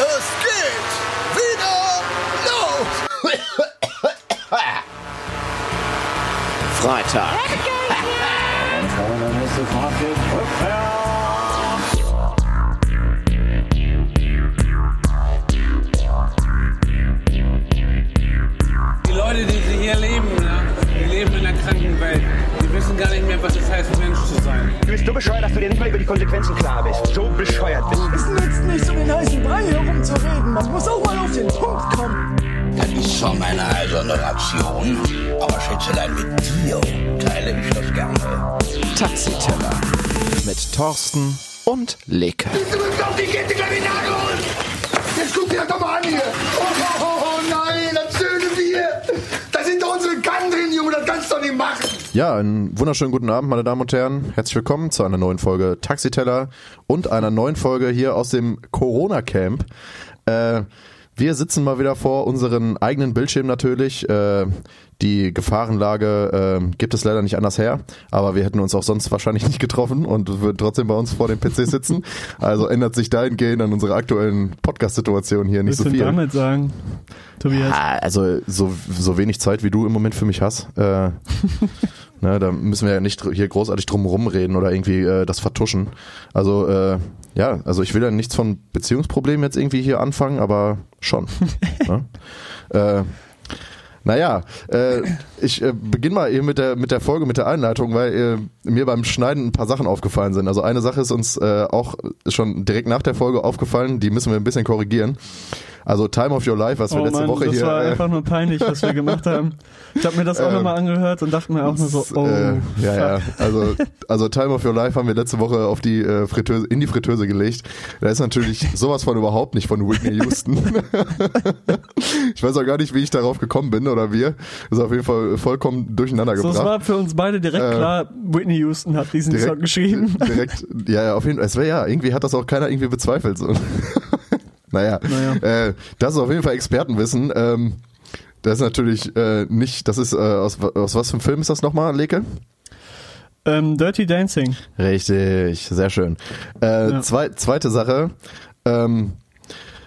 Es geht wieder los! Freitag. Bist so bescheuert, dass du dir nicht mal über die Konsequenzen klar bist. So bescheuert bist du. Es nützt nichts, um den heißen Brei herumzureden. Man muss auch mal auf den Punkt kommen. Das ist zwar meine eiserne Ration, aber Schätzelein, mit dir teile ich das gerne. Taxiteller. Mit Thorsten und Leke. Du bist auf die Kette gleich in! Jetzt guck dir das doch mal an hier! Oh, oh, oh, oh nein, das schöne Bier! Da sind doch unsere Kann drin, Junge, das kannst du doch nicht machen! Ja, einen wunderschönen guten Abend, meine Damen und Herren. Herzlich willkommen zu einer neuen Folge Taxiteller und einer neuen Folge hier aus dem Corona-Camp. Äh, wir sitzen mal wieder vor unseren eigenen Bildschirmen natürlich. Äh, die Gefahrenlage äh, gibt es leider nicht anders her, aber wir hätten uns auch sonst wahrscheinlich nicht getroffen und würden trotzdem bei uns vor dem PC sitzen. Also ändert sich dahingehend an unserer aktuellen Podcast-Situation hier nicht so willst du viel. damit sagen, Tobias? Ah, also so, so wenig Zeit, wie du im Moment für mich hast. Äh, ne, da müssen wir ja nicht hier großartig drum rumreden oder irgendwie äh, das vertuschen. Also äh, ja, also ich will ja nichts von Beziehungsproblemen jetzt irgendwie hier anfangen, aber schon. ne? äh, naja, äh, ich äh, beginne mal eben mit der, mit der Folge, mit der Einleitung, weil äh, mir beim Schneiden ein paar Sachen aufgefallen sind. Also eine Sache ist uns äh, auch schon direkt nach der Folge aufgefallen, die müssen wir ein bisschen korrigieren. Also Time of Your Life, was wir oh letzte Mann, Woche das hier... war äh, einfach nur peinlich, was wir gemacht haben. Ich habe mir das auch Ähm, nochmal angehört und dachte mir auch nur so, oh, äh, ja, ja. fuck. Also, also Time of Your Life haben wir letzte Woche auf die äh, Fritteuse, in die Fritteuse gelegt. Da ist natürlich sowas von überhaupt nicht von Whitney Houston. ich weiß auch gar nicht, wie ich darauf gekommen bin oder wir. Das ist auf jeden Fall vollkommen durcheinander So, es gebracht. war für uns beide direkt Äh, klar, Whitney Houston hat diesen Song geschrieben. Direkt, ja, ja, auf jeden Fall. Es wäre ja, irgendwie hat das auch keiner irgendwie bezweifelt. So. naja, Naja. Äh, das ist auf jeden Fall Expertenwissen. Ähm, das ist natürlich äh, nicht, das ist, äh, aus, aus was für einem Film ist das nochmal, Leke? Ähm, Dirty Dancing. Richtig, sehr schön. Äh, Ja. zwei, zweite Sache. Ähm, äh,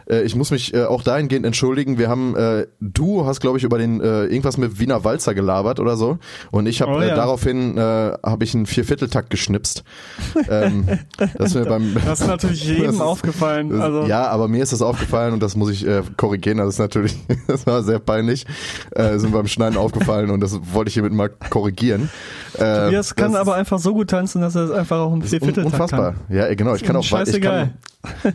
ich muss mich äh, auch dahingehend entschuldigen. Wir haben, äh, du hast, glaube ich, über den äh, irgendwas mit Wiener Walzer gelabert oder so. Und ich habe Oh äh, ja. daraufhin äh, habe ich einen Viervierteltakt geschnipst. ähm, das mir beim Das ist natürlich jedem ist- aufgefallen. Also, Ja, aber mir ist das aufgefallen und das muss ich äh, korrigieren. Das ist natürlich, das war sehr peinlich. Äh, mir beim Schneiden aufgefallen und das wollte ich hiermit mal korrigieren. Äh, Tobias kann aber einfach so gut tanzen, dass er es einfach auch im ist un Viervierteltakt unfassbar. kann. Ja, genau. Ich kann auch, ich kann, Scheißegal.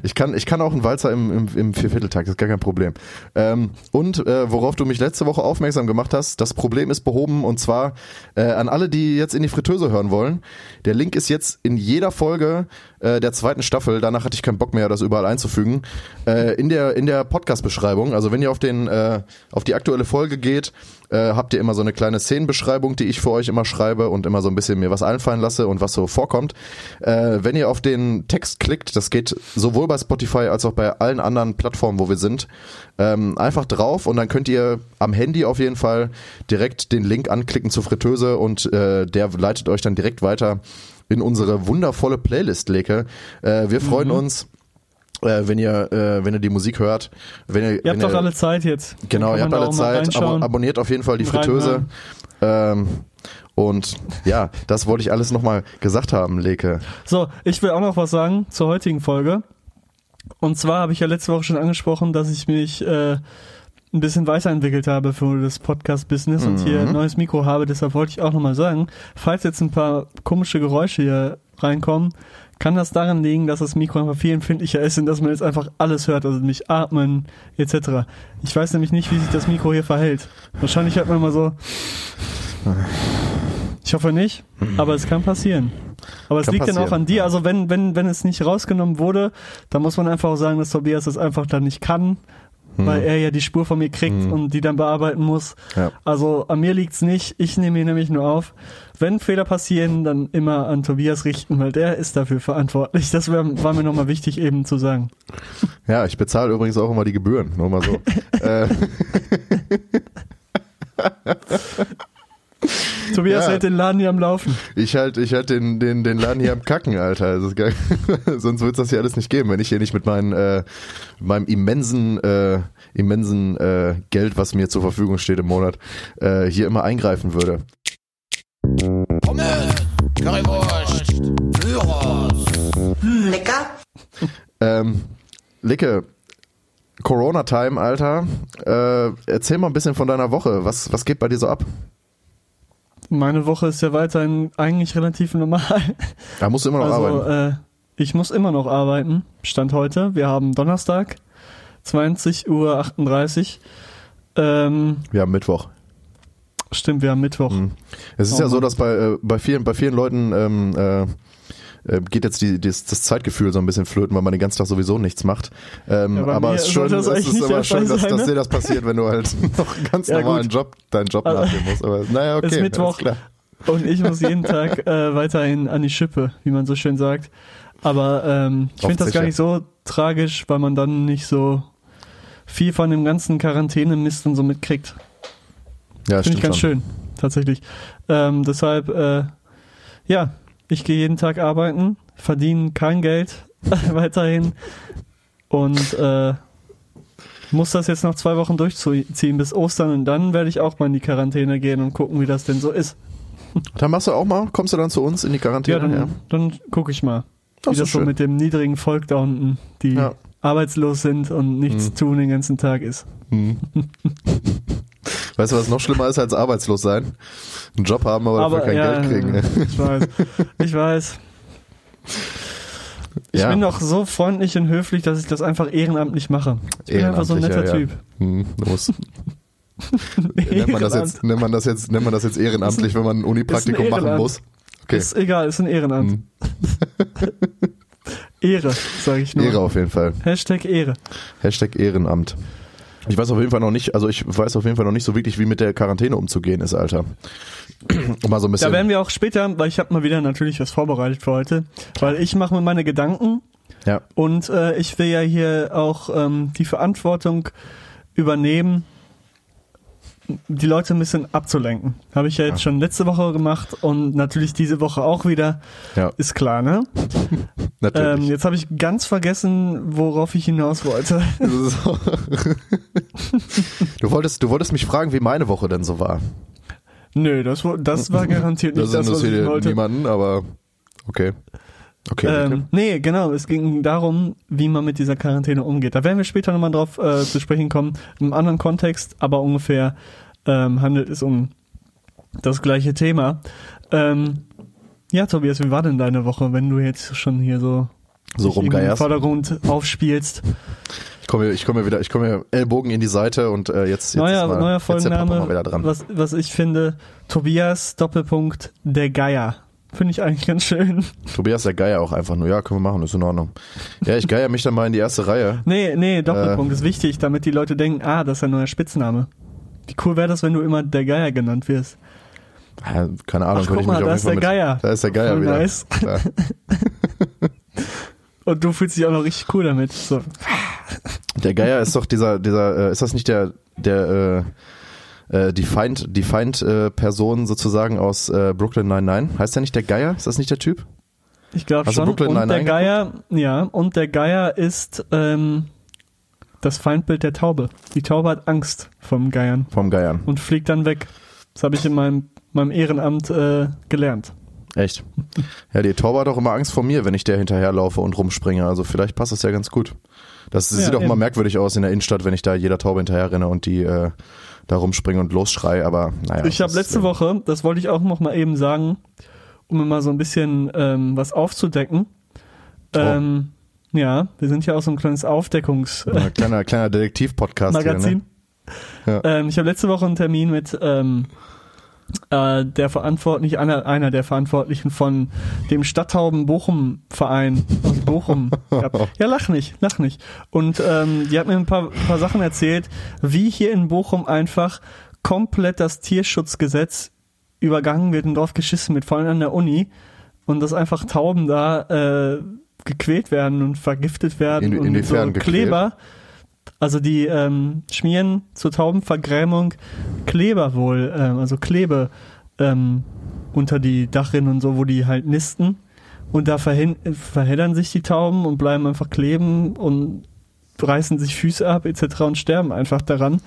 Ich kann, ich kann auch einen Walzer im, im, im Viervierteltakt. Das ist gar kein Problem. Ähm, und äh, worauf du mich letzte Woche aufmerksam gemacht hast, das Problem ist behoben und zwar äh, an alle, die jetzt in die Fritteuse hören wollen. Der Link ist jetzt in jeder Folge äh, der zweiten Staffel. Danach hatte ich keinen Bock mehr, das überall einzufügen. Äh, in der in der Podcast-Beschreibung. Also wenn ihr auf den äh, auf die aktuelle Folge geht, äh, habt ihr immer so eine kleine Szenenbeschreibung, die ich für euch immer schreibe und immer so ein bisschen mir was einfallen lasse und was so vorkommt. Äh, wenn ihr auf den Text klickt, das geht sowohl bei Spotify als auch bei allen anderen Plattformen, wo wir sind, ähm, einfach drauf und dann könnt ihr am Handy auf jeden Fall direkt den Link anklicken zur Fritteuse und äh, der leitet euch dann direkt weiter in unsere wundervolle Playlist, Leke. Äh, wir freuen uns. Äh, wenn ihr äh, wenn ihr die Musik hört, wenn ihr, Ihr habt doch alle Zeit jetzt. Genau, ihr habt alle Zeit. Reinschauen. abonniert auf jeden Fall die Fritteuse. Ähm, und ja, das wollte ich alles nochmal gesagt haben, Leke. So, ich will auch noch was sagen zur heutigen Folge. Und zwar habe ich ja letzte Woche schon angesprochen, dass ich mich äh, ein bisschen weiterentwickelt habe für das Podcast-Business und hier ein neues Mikro habe. Deshalb wollte ich auch nochmal sagen, falls jetzt ein paar komische Geräusche hier reinkommen, kann das daran liegen, dass das Mikro einfach viel empfindlicher ist und dass man jetzt einfach alles hört, also mich atmen etc. Ich weiß nämlich nicht, wie sich das Mikro hier verhält. Wahrscheinlich hört man mal so. Ich hoffe nicht, aber es kann passieren. Aber es liegt dann auch an dir. Also wenn, wenn, wenn es nicht rausgenommen wurde, dann muss man einfach auch sagen, dass Tobias das einfach dann nicht kann, weil er ja die Spur von mir kriegt und die dann bearbeiten muss. Ja. Also an mir liegt's nicht. Ich nehme ihn nämlich nur auf. Wenn Fehler passieren, dann immer an Tobias richten, weil der ist dafür verantwortlich. Das wär, war mir nochmal wichtig eben zu sagen. Ja, ich bezahle übrigens auch immer die Gebühren, nur mal so. äh, Tobias Ja. hält den Laden hier am Laufen. Ich halt, ich halt den, den, den Laden hier am Kacken, Alter. Das ist geil. Sonst wird es das hier alles nicht geben, wenn ich hier nicht mit meinen, äh, meinem immensen, äh, immensen äh, Geld, was mir zur Verfügung steht im Monat, äh, hier immer eingreifen würde. Pommes, Currywurst, Gyros. Ähm, Licke, Corona-Time, Alter. Äh, erzähl mal ein bisschen von deiner Woche. Was, was geht bei dir so ab? Meine Woche ist ja weiterhin eigentlich relativ normal. Da musst du immer noch Also, arbeiten. äh, ich muss immer noch arbeiten. Stand heute. Wir haben Donnerstag, 20.38 Uhr. Ähm, Wir haben Mittwoch. stimmt, wir haben Mittwoch. Mhm. Es ist Oh ja so, dass bei, äh, bei, vielen, bei vielen Leuten ähm, äh, äh, geht jetzt die, das, das Zeitgefühl so ein bisschen flöten, weil man den ganzen Tag sowieso nichts macht. Ähm, Ja, aber es ist schön, es ist aber schön dass, sein, dass ne? dir das passiert, wenn du halt noch einen ganz Ja, normalen gut. Job, deinen Job Also, nachgehen musst. Aber naja, okay. ist Mittwoch. klar. Und ich muss jeden Tag äh, weiterhin an die Schippe, wie man so schön sagt. Aber ähm, ich finde das gar nicht so tragisch, weil man dann nicht so viel von dem ganzen Quarantäne-Mist und so mitkriegt. Ja, Finde ich ganz schon. schön, tatsächlich. Ähm, deshalb, äh, ja, ich gehe jeden Tag arbeiten, verdiene kein Geld weiterhin und äh, muss das jetzt noch zwei Wochen durchziehen bis Ostern und dann werde ich auch mal in die Quarantäne gehen und gucken, wie das denn so ist. Dann machst du auch mal, kommst du dann zu uns in die Ja, Quarantäne? dann, dann gucke ich mal, Das wie das so schön. mit dem niedrigen Volk da unten, die Ja. arbeitslos sind und nichts Mhm. tun den ganzen Tag ist. Weißt du, was noch schlimmer ist als arbeitslos sein? Einen Job haben, aber, dafür kein ja, Geld kriegen. Ich weiß. Ich weiß. Ich Ja. bin doch so freundlich und höflich, dass ich das einfach ehrenamtlich mache. Ich bin einfach so ein netter Typ. Hm, musst. nennt, man das jetzt, nennt, man das jetzt, nennt man das jetzt ehrenamtlich, wenn man ein Unipraktikum ein machen muss? Okay. Ist egal, ist ein Ehrenamt. Ehre, sage ich nur. Ehre auf jeden Fall. Hashtag Ehre. Hashtag Ehrenamt. Ich weiß auf jeden Fall noch nicht, also ich weiß auf jeden Fall noch nicht so wirklich, wie mit der Quarantäne umzugehen ist, Alter. Um mal so ein bisschen. Da werden wir auch später, weil ich habe mal wieder natürlich was vorbereitet für heute, weil ich mache mir meine Gedanken ja. und äh, ich will ja hier auch ähm, die Verantwortung übernehmen, die Leute ein bisschen abzulenken. Habe ich ja jetzt schon letzte Woche gemacht und natürlich diese Woche auch wieder. Ja, Ist klar, ne? Ähm, natürlich. jetzt habe ich ganz vergessen, worauf ich hinaus wollte. Du, wolltest, du wolltest mich fragen, wie meine Woche denn so war. Nö, das, das war garantiert nicht Das das, was ich wollte. niemanden, aber okay. Okay. Ähm, nee, genau. Es ging darum, wie man mit dieser Quarantäne umgeht. Da werden wir später nochmal drauf äh, zu sprechen kommen. Im anderen Kontext, aber ungefähr ähm, handelt es um das gleiche Thema. Ähm, ja, Tobias, wie war denn deine Woche, wenn du jetzt schon hier so, So dich im rumgeierst. Vordergrund aufspielst? Ich komme ich komme wieder, ich komme Ellbogen in die Seite und äh, jetzt, jetzt neuer mal, neuer jetzt Folgenname, mal wieder dran. was, was ich finde, Tobias Doppelpunkt der Geier. Finde ich eigentlich ganz schön. Tobias der Geier auch einfach nur. Ja, können wir machen, ist in Ordnung. Ja, ich geier mich dann mal in die erste Reihe. Nee, nee, Doppelpunkt Äh. ist wichtig, damit die Leute denken, ah, das ist ein neuer Spitzname. Wie cool wäre das, wenn du immer der Geier genannt wirst? Ja, keine Ahnung, Ach, guck ich mal, da ist der mit, Geier. Da ist der Geier Voll wieder. nice. Und du fühlst dich auch noch richtig cool damit. So. Der Geier ist doch dieser, dieser, äh, ist das nicht der, der, äh, äh, die Feind, die Feind äh, Person sozusagen aus äh, Brooklyn 99? Heißt der nicht der Geier? Ist das nicht der Typ? Ich glaube schon. Brooklyn und der Nine-Nine Geier, ja, und der Geier ist ähm, das Feindbild der Taube. Die Taube hat Angst vom Geiern Vom Geiern. und fliegt dann weg. Das habe ich in meinem, meinem Ehrenamt äh, gelernt. Echt? Ja, die Taube hat auch immer Angst vor mir, wenn ich der hinterherlaufe und rumspringe. Also vielleicht passt das ja ganz gut. Das Ja, sieht auch eben. mal merkwürdig aus in der Innenstadt, wenn ich da jeder Taube hinterher renne und die äh, da rumspringe und losschrei, aber naja. ich habe letzte äh, Woche, das wollte ich auch noch mal eben sagen, um mal so ein bisschen ähm, was aufzudecken. Oh. Ähm, ja, wir sind ja auch so ein kleines Aufdeckungsmagazin. Ein kleiner, kleiner Detektiv-Podcast hier, ne? Ja. ähm, ich habe letzte Woche einen Termin mit ähm, äh, der Verantwortlichen, einer, einer der Verantwortlichen von dem Stadthauben Bochum Verein aus Bochum. gehabt. ja, lach nicht, lach nicht. Und ähm, die hat mir ein paar, paar Sachen erzählt, wie hier in Bochum einfach komplett das Tierschutzgesetz übergangen wird und drauf geschissen wird, vor allem an der Uni. Und dass einfach Tauben da äh, gequält werden und vergiftet werden In- und so gequält? Also die ähm, schmieren zur Taubenvergrämung Kleber wohl, ähm, also Klebe ähm, unter die Dachrinnen und so, wo die halt nisten. Und da verhin verheddern sich die Tauben und bleiben einfach kleben und reißen sich Füße ab etc. und sterben einfach daran.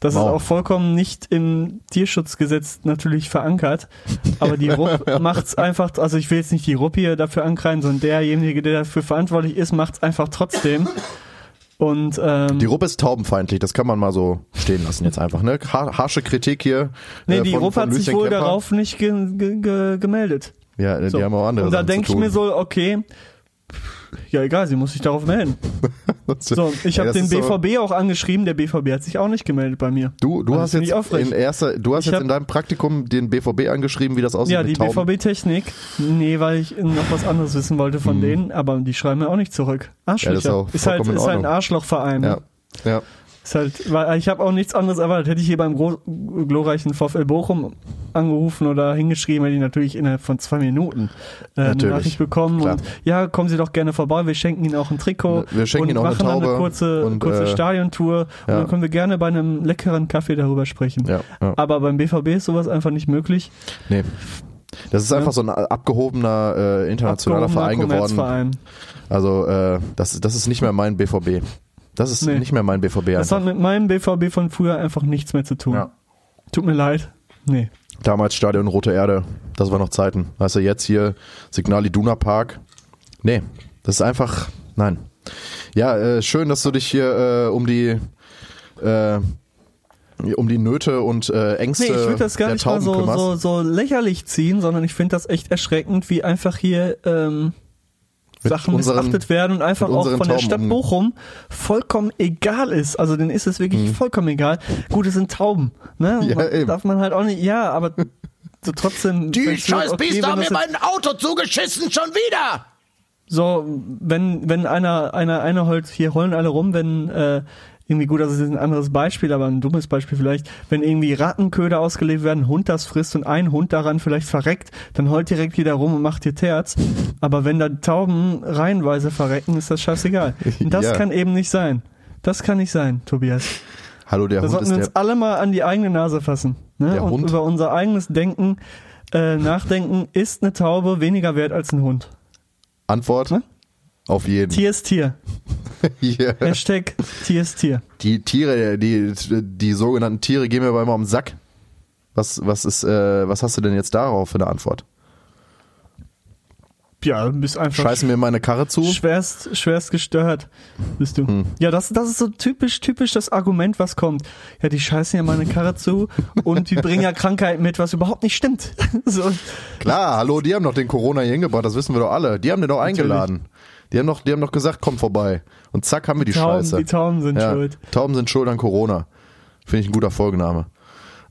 Das Wow. ist auch vollkommen nicht im Tierschutzgesetz natürlich verankert. Aber die RUP macht's einfach, also ich will jetzt nicht die RUP hier dafür ankreiden, sondern derjenige, der dafür verantwortlich ist, macht's einfach trotzdem. Und ähm, Die Ruppe ist taubenfeindlich, das kann man mal so stehen lassen jetzt einfach. Ne? Ha harsche Kritik hier. nee, äh, die von- RUP von hat sich wohl Kemper. darauf nicht ge ge ge gemeldet. Ja, die So. haben auch andere Und da denke ich mir so, okay, ja egal, sie muss sich darauf melden. So, ich habe den BVB auch angeschrieben, der BVB hat sich auch nicht gemeldet bei mir. Du, du Also hast jetzt in erster, du hast Ich jetzt in deinem Praktikum den BVB angeschrieben, wie das aussieht Ja, die Tauben. BVB-Technik. Nee, weil ich noch was anderes wissen wollte von denen, aber die schreiben mir auch nicht zurück. Arschlöcher. Ja, ist auch ist, halt, ist halt ein. Arschlochverein. Ja, ja. Ist halt, weil ich habe auch nichts anderes erwartet. Hätte ich hier beim gro- glorreichen VfL Bochum angerufen oder hingeschrieben, hätte ich natürlich innerhalb von zwei Minuten äh, eine. Nachricht bekommen. Klar. Und ja, kommen Sie doch gerne vorbei. Wir schenken Ihnen auch ein Trikot. Wir schenken und Ihnen auch eine Taube eine kurze, und, kurze äh, Stadiontour. Und ja. dann können wir gerne bei einem leckeren Kaffee darüber sprechen. Ja, ja. Aber beim BVB ist sowas einfach nicht möglich. Nee. Das ist einfach so ein abgehobener äh, internationaler Abgehobener Verein geworden. Also äh, das, das ist nicht mehr mein BVB. Das ist Nee. nicht mehr mein BVB. Das Einfach. hat mit meinem BVB von früher einfach nichts mehr zu tun. Ja. Tut mir leid. Nee. Damals Stadion Rote Erde. Das war noch Zeiten. Weißt du, jetzt hier Signal Iduna Park. Nee, das ist einfach, nein. Ja, äh, schön, dass du dich hier äh, um die äh, um die Nöte und äh, Ängste Nee, ich würde das gar nicht mal so, so, so lächerlich ziehen, sondern ich finde das echt erschreckend, wie einfach hier ähm, Sachen unseren- missachtet werden und einfach auch von der Tauben Stadt um- Bochum vollkommen egal ist. Also denen ist es wirklich vollkommen egal. Gut, es sind Tauben. Ne? Mhm. Ja, Man- eben. Darf man halt auch nicht, ja, aber so trotzdem. Die scheiß okay, Biester wenn haben mir mein Auto zugeschissen, schon wieder! So, wenn, wenn einer, einer, einer heult, hier heulen alle rum, wenn, äh, irgendwie gut, das ist ein anderes Beispiel, aber ein dummes Beispiel vielleicht, wenn irgendwie Rattenköder ausgelebt werden, Hund das frisst und ein Hund daran vielleicht verreckt, dann heult direkt jeder rum und macht dir Terz. Aber wenn da Tauben reihenweise verrecken, ist das scheißegal. Und das Ja. kann eben nicht sein. Das kann nicht sein, Tobias. Hallo, der Da Hund sollten wir der. uns alle mal an die eigene Nase fassen. Ne? Der und Hund? über unser eigenes Denken äh, nachdenken, ist eine Taube weniger wert als ein Hund. Antwort? Ne? Auf jeden. Tier ist Tier. Hier. Hashtag Tier ist Tier. Die Tiere, die, die sogenannten Tiere gehen mir aber immer um den Sack. Was, was ist, äh, was hast du denn jetzt darauf für eine Antwort? Ja, du bist einfach Scheißen mir meine Karre zu? schwerst, schwerst gestört, bist du. Hm. Ja, das, das ist so typisch, typisch das Argument, was kommt. Ja, die scheißen ja meine Karre zu und die bringen ja Krankheiten mit, was überhaupt nicht stimmt. so. Klar, hallo, die haben doch den Corona hier hingebracht, das wissen wir doch alle. Die haben den doch eingeladen. Die haben doch, die haben doch gesagt, komm vorbei. Und zack, haben wir die Tauben, Scheiße. die Tauben sind ja, schuld. Tauben sind schuld an Corona. Finde ich ein guter Folgename.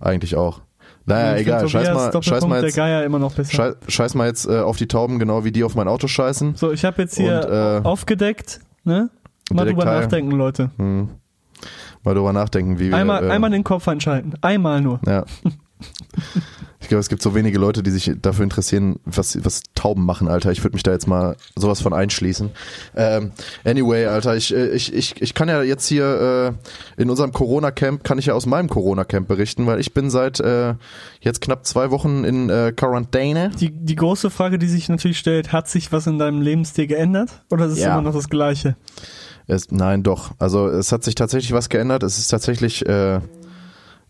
Eigentlich auch. Naja, Ich egal, scheiß mal, scheiß mal der jetzt, Geier immer noch besser. scheiß, scheiß mal jetzt äh, auf die Tauben, genau wie die auf mein Auto scheißen. so, ich habe jetzt hier Und, äh, aufgedeckt, ne? Mal drüber nachdenken, Leute. Mal drüber nachdenken, wie wir. Einmal, äh, einmal den Kopf einschalten. Einmal nur. Ja. Ich glaube, es gibt so wenige Leute, die sich dafür interessieren, was, was Tauben machen, Alter. Ich würde mich da jetzt mal sowas von einschließen. Ähm, anyway, Alter, ich, ich, ich, ich kann ja jetzt hier äh, in unserem Corona-Camp, kann ich ja aus meinem Corona-Camp berichten, weil ich bin seit äh, jetzt knapp zwei Wochen in äh, Quarantäne. Die, die große Frage, die sich natürlich stellt, hat sich was in deinem Lebensstil geändert? Oder ist es Ja. immer noch das Gleiche? Es, nein, doch. Also es hat sich tatsächlich was geändert. Es ist tatsächlich, äh,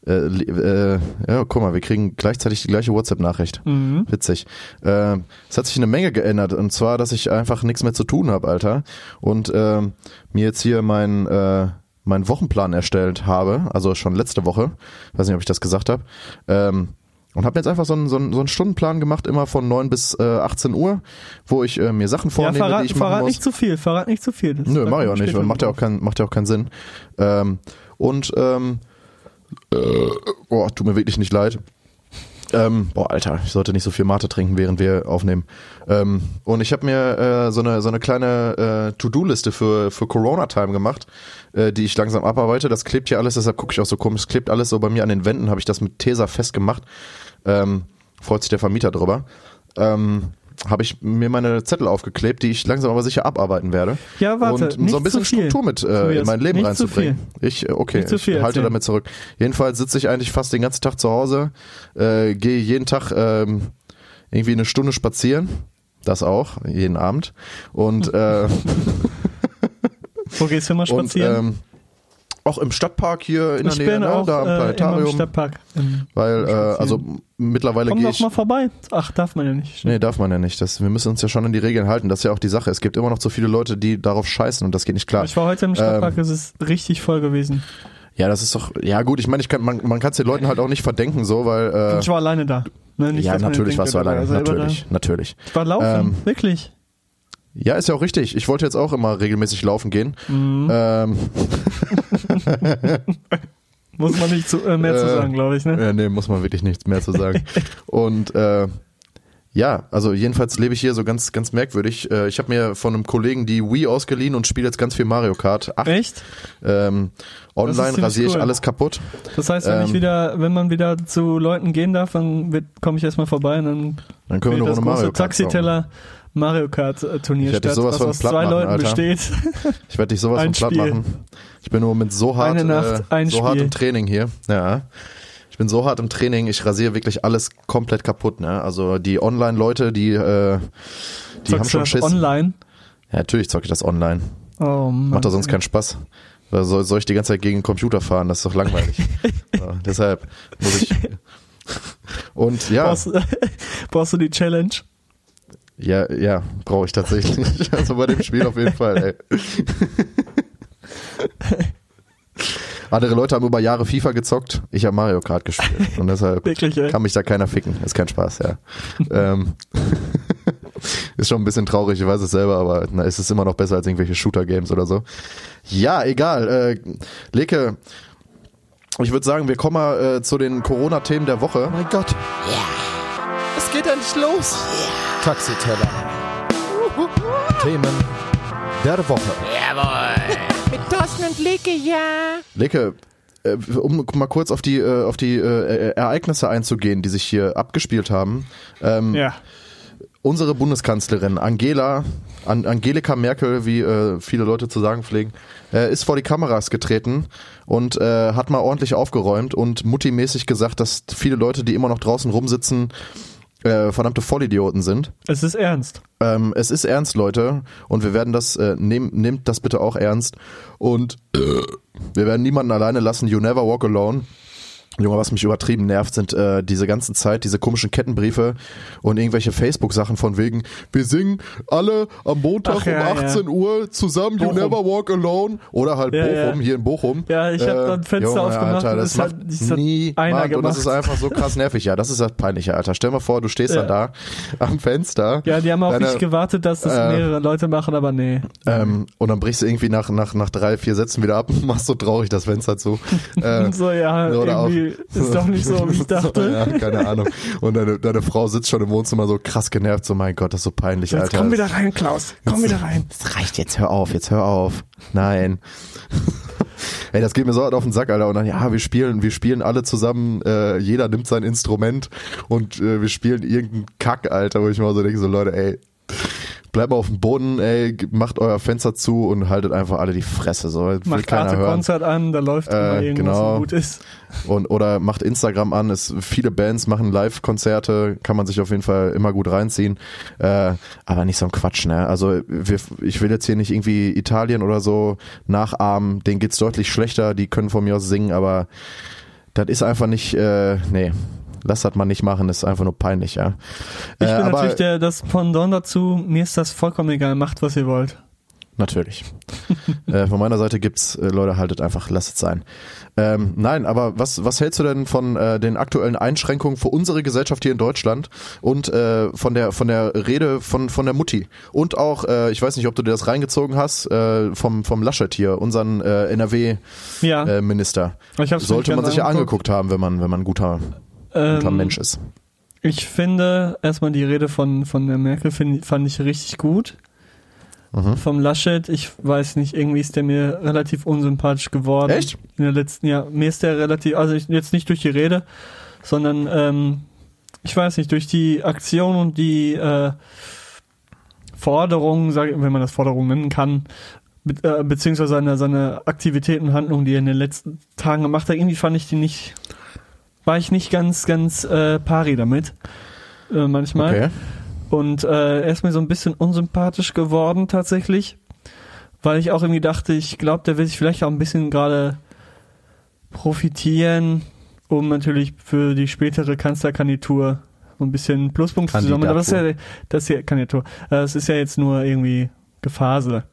äh, äh, ja, guck mal, wir kriegen gleichzeitig die gleiche WhatsApp-Nachricht. Witzig. Äh, es hat sich eine Menge geändert und zwar, dass ich einfach nichts mehr zu tun habe, Alter. Und ähm, mir jetzt hier mein äh, meinen Wochenplan erstellt habe, also schon letzte Woche. Weiß nicht, ob ich das gesagt habe. Ähm, und habe jetzt einfach so einen, so, einen, so einen Stundenplan gemacht, immer von 9 bis äh, 18 Uhr, wo ich äh, mir Sachen Ja, vornehme, verrat, die ich machen verrat muss. nicht zu viel, verrat nicht zu viel. Das Nö, mach ich auch nicht, macht ja auch, kein, macht ja auch keinen Sinn. Ähm, und, ähm, äh, boah, tut mir wirklich nicht leid. Ähm, boah, Alter, ich sollte nicht so viel Mate trinken, während wir aufnehmen. Ähm, und ich habe mir äh, so eine so eine kleine äh, To-Do-Liste für für Corona-Time gemacht, äh, die ich langsam abarbeite. Das klebt hier alles, deshalb gucke ich auch so komisch. Es klebt alles so bei mir an den Wänden. Habe ich das mit Tesa festgemacht. Ähm, freut sich der Vermieter drüber. Ähm, habe ich mir meine Zettel aufgeklebt, die ich langsam aber sicher abarbeiten werde. Ja, warte, Und so ein bisschen Struktur mit äh, in mein Leben Nicht zu reinzubringen. Ich, äh, okay, Nicht ich halte erzählen. damit zurück. Jedenfalls sitze ich eigentlich fast den ganzen Tag zu Hause, äh, gehe jeden Tag ähm, irgendwie eine Stunde spazieren. Das auch, jeden Abend. Und, äh, Wo gehst du und spazieren? ähm, auch im Stadtpark hier in ich der Nähe, bin ne? auch da am äh, immer im Planetarium. Stadtpark. Ähm, weil, äh, also mittlerweile Komm gehe doch ich. mal vorbei. Ach, darf man ja nicht. Nee, darf man ja nicht. Das, wir müssen uns ja schon an die Regeln halten. Das ist ja auch die Sache. Es gibt immer noch zu viele Leute, die darauf scheißen und das geht nicht klar. Ich war heute Ähm, im Stadtpark, es ist richtig voll gewesen. Ja, das ist doch, ja gut, ich meine, ich kann, man, man kann es den Leuten halt auch nicht verdenken, so, weil, äh, ich war alleine da. Ne, nicht, ja, natürlich warst du alleine, natürlich, natürlich. Ich war laufen, Ähm, wirklich. Ja, ist ja auch richtig. Ich wollte jetzt auch immer regelmäßig laufen gehen. Mhm. Ähm, Muss man nicht zu, äh, mehr zu äh, sagen, glaube ich. Ne? ja, nee, muss man wirklich nichts mehr zu sagen. Und äh, ja, also jedenfalls lebe ich hier so ganz, ganz merkwürdig. Äh, ich habe mir von einem Kollegen die Wii ausgeliehen und spiele jetzt ganz viel Mario Kart 8. Echt? Ähm, online rasiere ich cool. alles kaputt. Das heißt, wenn ich Ähm, wieder, wenn man wieder zu Leuten gehen darf, dann komme ich erstmal vorbei und dann Dann können wir eine das Runde große Mario Kart. Taxiteller Mario Kart äh, Turnier statt, sowas was aus zwei machen, Leuten Alter. besteht. Ich werde dich sowas Ein von platt Spiel. machen. Ich bin im Moment so hart, Eine Nacht, äh, ein so hart im Training hier. Ja. Ich bin so hart im Training, ich rasiere wirklich alles komplett kaputt. Ne? Also die Online-Leute, die, äh, die haben Zockst du schon das Schiss. online. Ja, natürlich zocke ich das online. Oh Mann. Macht doch sonst keinen Spaß. Soll, soll ich die ganze Zeit gegen den Computer fahren? Das ist doch langweilig. ja, deshalb muss ich. Und ja, Brauchst, brauchst du die Challenge? Ja, ja, brauche ich tatsächlich. Also bei dem Spiel auf jeden Fall, ey. Andere Leute haben über Jahre FIFA gezockt, ich habe Mario Kart gespielt. Und deshalb Wirklich, kann mich da keiner ficken. Ist kein Spaß, ja. ähm, ist schon ein bisschen traurig, ich weiß es selber, aber na, es ist immer noch besser als irgendwelche Shooter-Games oder so. Ja, egal. Äh, Leke, ich würde sagen, wir kommen mal äh, zu den Corona-Themen der Woche. Mein Gott. Ja. Es geht endlich los. Taxiteller. Themen der Woche. Mit Thorsten und Leke, ja. Leke, äh, um mal kurz auf die, äh, auf die äh, Ereignisse einzugehen, die sich hier abgespielt haben. Ähm, Ja. Unsere Bundeskanzlerin Angela, An Angelika Merkel, wie äh, viele Leute zu sagen pflegen, äh, ist vor die Kameras getreten und äh, hat mal ordentlich aufgeräumt und muttimäßig gesagt, dass viele Leute, die immer noch draußen rumsitzen, äh, verdammte Vollidioten sind. Es ist ernst. Ähm, es ist ernst, Leute, und wir werden das, äh, nehm, nehmt das bitte auch ernst. Und wir werden niemanden alleine lassen. You never walk alone. Junge, was mich übertrieben nervt, sind äh, diese ganze Zeit, diese komischen Kettenbriefe und irgendwelche Facebook-Sachen von wegen, wir singen alle am Montag Ach, ja, um 18 Uhr zusammen You Bochum. Never Walk Alone. Oder halt Ja, Bochum, ja. hier in Bochum. Ja, ich hab da ein Fenster Junge, aufgemacht Alter, und das es macht hat- das niemand einer und das ist gemacht. einfach so krass nervig. Ja, das ist das Peinliche, Alter. Stell mal vor, du stehst Ja. dann da am Fenster. Ja, die haben auch Deine- nicht gewartet, dass das äh, mehrere Leute machen, aber nee. ähm, und dann brichst du irgendwie nach, nach, nach drei, vier Sätzen wieder ab und machst so traurig das Fenster zu. Äh, so, ja, oder auch- ist doch nicht so, wie ich dachte. ja, keine Ahnung. Und deine, deine Frau sitzt schon im Wohnzimmer so krass genervt, so mein Gott, das ist so peinlich, Jetzt Alter. komm wieder rein, Klaus. Komm wieder rein. Das reicht jetzt, hör auf, jetzt hör auf. Nein. Ey, das geht mir so hart auf den Sack, Alter. Und dann, ja, wir spielen, wir spielen alle zusammen, äh, jeder nimmt sein Instrument und äh, wir spielen irgendeinen Kack, Alter, wo ich mal so denke, so Leute, ey, bleibt mal auf dem Boden, ey, macht euer Fenster zu und haltet einfach alle die Fresse, so. Macht keiner Arte hören. Konzert an, da läuft Äh, immer irgendwas, genau. was gut ist. Und, oder macht Instagram an. Es, viele Bands machen Live-Konzerte, kann man sich auf jeden Fall immer gut reinziehen. Äh, aber nicht so ein Quatsch, ne? Also wir, ich will jetzt hier nicht irgendwie Italien oder so nachahmen. Denen geht's deutlich schlechter, die können von mir aus singen, aber das ist einfach nicht, äh, nee. Lass das mal nicht machen, das ist einfach nur peinlich, ja. Ich äh, bin natürlich der, das Pendant dazu, mir ist das vollkommen egal, macht was ihr wollt. Natürlich. äh, von meiner Seite gibt's, äh, Leute, haltet einfach, lasst es sein. Ähm, nein, aber was, was hältst du denn von äh, den aktuellen Einschränkungen für unsere Gesellschaft hier in Deutschland und äh, von der von der Rede von von der Mutti und auch, äh, ich weiß nicht, ob du dir das reingezogen hast, äh, vom vom Laschet hier, unseren äh, NRW Ja, äh, Minister. ich hab's Sollte man sich ja angeguckt haben, wenn man wenn man ein guter Ähm, Mensch ist. Ich finde erstmal die Rede von, von der Merkel find, fand ich richtig gut. Mhm. Vom Laschet, ich weiß nicht, irgendwie ist der mir relativ unsympathisch geworden. Echt? In der letzten, ja, mir ist der relativ, also ich, jetzt nicht durch die Rede, sondern ähm, ich weiß nicht, durch die Aktion und die äh, Forderungen, wenn man das Forderungen nennen kann, be äh, beziehungsweise seine, seine Aktivitäten und Handlungen, die er in den letzten Tagen gemacht hat, irgendwie fand ich die nicht, war ich nicht ganz, ganz äh, pari damit. Äh, manchmal. Okay. Und äh, er ist mir so ein bisschen unsympathisch geworden tatsächlich, weil ich auch irgendwie dachte, ich glaube, der will sich vielleicht auch ein bisschen gerade profitieren, um natürlich für die spätere Kanzlerkandidatur so ein bisschen Pluspunkte zu sammeln. Aber das ist ja, das ja Kandidatur. Äh, Das ist ja jetzt nur irgendwie Gefasel.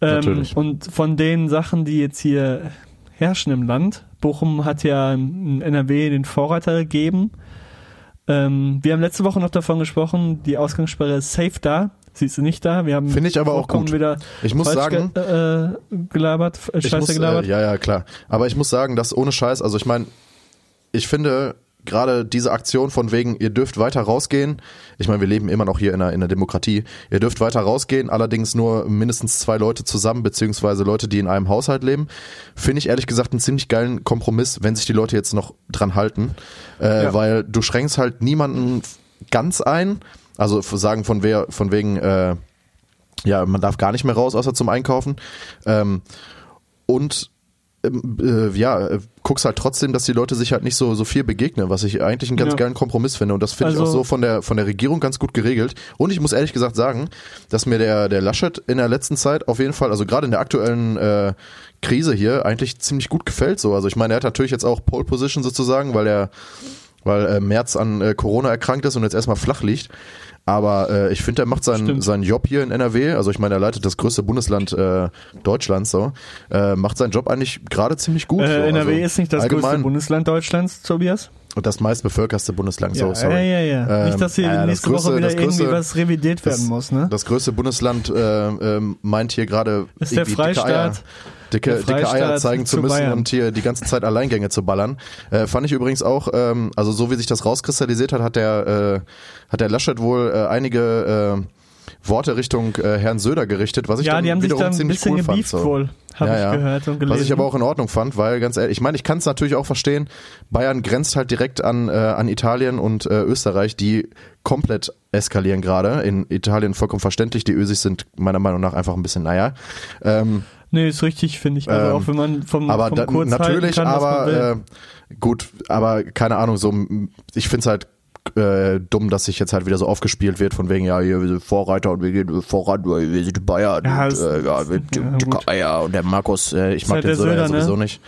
Ähm, und von den Sachen, die jetzt hier herrschen im Land, Bochum hat ja in NRW den Vorreiter gegeben. Ähm, wir haben letzte Woche noch davon gesprochen, die Ausgangssperre ist safe da. Sie ist nicht da. Wir haben Finde ich aber auch gut. wieder Ich muss sagen, ge äh, gelabert, äh, ich scheiße muss, gelabert. Äh, ja, ja, klar. Aber ich muss sagen, dass ohne Scheiß, also ich meine, ich finde gerade diese Aktion von wegen, ihr dürft weiter rausgehen. Ich meine, wir leben immer noch hier in einer, in einer Demokratie. Ihr dürft weiter rausgehen, allerdings nur mindestens zwei Leute zusammen, beziehungsweise Leute, die in einem Haushalt leben. Finde ich ehrlich gesagt einen ziemlich geilen Kompromiss, wenn sich die Leute jetzt noch dran halten. Äh, Ja. Weil du schränkst halt niemanden ganz ein. Also sagen von wer, von wegen, äh, ja, man darf gar nicht mehr raus, außer zum Einkaufen. Ähm, und äh, ja, äh, guckst halt trotzdem, dass die Leute sich halt nicht so, so viel begegnen, was ich eigentlich einen ganz Ja. geilen Kompromiss finde. Und das finde ich Also- auch so von der, von der Regierung ganz gut geregelt. Und ich muss ehrlich gesagt sagen, dass mir der, der Laschet in der letzten Zeit auf jeden Fall, also gerade in der aktuellen äh, Krise hier, eigentlich ziemlich gut gefällt so. Also ich meine, er hat natürlich jetzt auch Pole Position sozusagen, weil er weil äh, Merz an äh, Corona erkrankt ist und jetzt erstmal flach liegt. Aber äh, ich finde, er macht seinen, Stimmt. seinen Job hier in NRW, also ich meine, er leitet das größte Bundesland äh, Deutschlands, so, äh, macht seinen Job eigentlich gerade ziemlich gut. so. Äh, NRW also ist nicht das größte Bundesland Deutschlands, Tobias. Und das meistbevölkerste Bundesland, so, ja, sorry. ja, ja, ja. Ähm, nicht, dass hier das nächste größte- Woche wieder größte- irgendwie was revidiert werden das, muss, ne? Das größte Bundesland äh, ähm, meint hier gerade Ist der irgendwie dicke Eier, Freistaat- dicke, dicke Eier zeigen zu zu müssen Bayern. und hier die ganze Zeit Alleingänge zu ballern. Äh, fand ich übrigens auch, ähm, also so wie sich das rauskristallisiert hat, hat der, äh, hat der Laschet wohl äh, einige äh, Worte Richtung äh, Herrn Söder gerichtet, was ich Ja, dann die haben sich wiederum da ein ziemlich bisschen cool fand. So. wohl, habe Ja, ich ja. gehört und gelesen. Was ich aber auch in Ordnung fand, weil ganz ehrlich, ich meine, ich kann es natürlich auch verstehen, Bayern grenzt halt direkt an, äh, an Italien und äh, Österreich, die komplett eskalieren gerade. In Italien vollkommen verständlich, die Ösis sind meiner Meinung nach einfach ein bisschen, naja. Ähm, Nee, ist richtig, finde ich. Also Ähm, auch wenn man vom, aber vom da, Kurz natürlich, kann, aber will. äh, gut, aber keine Ahnung, so ich find's halt äh, dumm, dass sich jetzt halt wieder so aufgespielt wird von wegen, ja, hier, wir sind Vorreiter und wir gehen voran, wir sind Bayern Ja, und es- äh, ja, wir ja. Eier und der Markus, äh, ich mag halt den der Söder ja Söder, ne? sowieso nicht.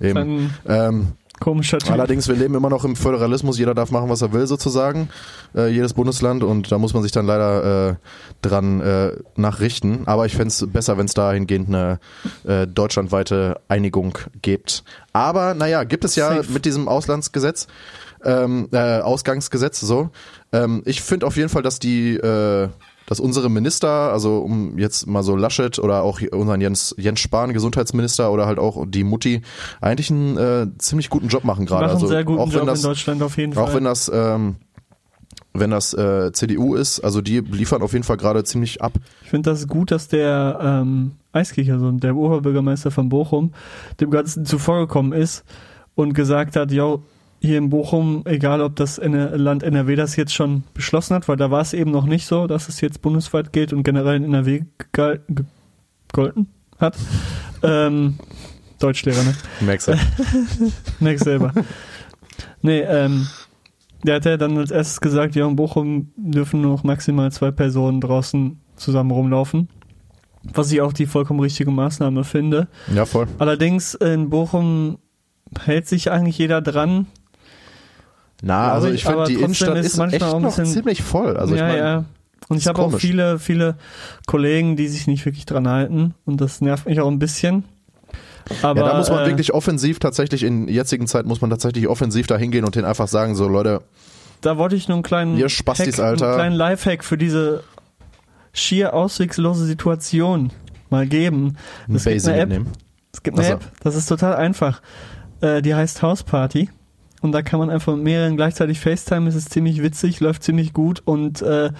Eben. Ein Ähm, komischer Typ. Allerdings, wir leben immer noch im Föderalismus, jeder darf machen, was er will, sozusagen, äh, jedes Bundesland und da muss man sich dann leider äh, dran äh, nachrichten. Aber ich fände es besser, wenn es dahingehend eine äh, deutschlandweite Einigung gibt. Aber naja, gibt es ja Safe. mit diesem Auslandsgesetz, ähm, äh, Ausgangsgesetz, so. Ähm, ich finde auf jeden Fall, dass die äh, dass unsere Minister, also um jetzt mal so Laschet oder auch unseren Jens, Jens Spahn, Gesundheitsminister oder halt auch die Mutti, eigentlich einen äh, ziemlich guten Job machen gerade. machen Also sehr guten auch wenn Job das, in Deutschland auf jeden auch Fall. wenn das, ähm, wenn das äh, CDU ist, also die liefern auf jeden Fall gerade ziemlich ab. Ich finde das gut, dass der ähm, Eiskircher, also der Oberbürgermeister von Bochum, dem Ganzen zuvorgekommen ist und gesagt hat, ja, hier in Bochum, egal ob das Land NRW das jetzt schon beschlossen hat, weil da war es eben noch nicht so, dass es jetzt bundesweit gilt und generell in NRW gegolten hat. Ähm, Deutschlehrer, ne? Merkst du? Merk selber. nee, ähm, der hat ja dann als erstes gesagt, ja, in Bochum dürfen nur noch maximal zwei Personen draußen zusammen rumlaufen. Was ich auch die vollkommen richtige Maßnahme finde. ja, voll. Allerdings in Bochum hält sich eigentlich jeder dran. Na, also ich, ich finde, die Innenstadt ist manchmal echt auch ein noch bisschen- ziemlich voll. Also ja, ich meine, ja. Und ich habe auch viele, viele Kollegen, die sich nicht wirklich dran halten. Und das nervt mich auch ein bisschen. Aber, ja, da muss man äh, wirklich offensiv tatsächlich in jetzigen Zeit muss man tatsächlich offensiv da hingehen und denen einfach sagen, so Leute, Da wollte ich nur einen kleinen, Ihr Spastis, Hack, Alter. einen kleinen Lifehack für diese schier auswegslose Situation mal geben. Es gibt eine App, mitnehmen. es gibt eine Ach so. App, das ist total einfach. Äh, die heißt House Party. Und da kann man einfach mit mehreren gleichzeitig FaceTime, es ist ziemlich witzig, läuft ziemlich gut und äh,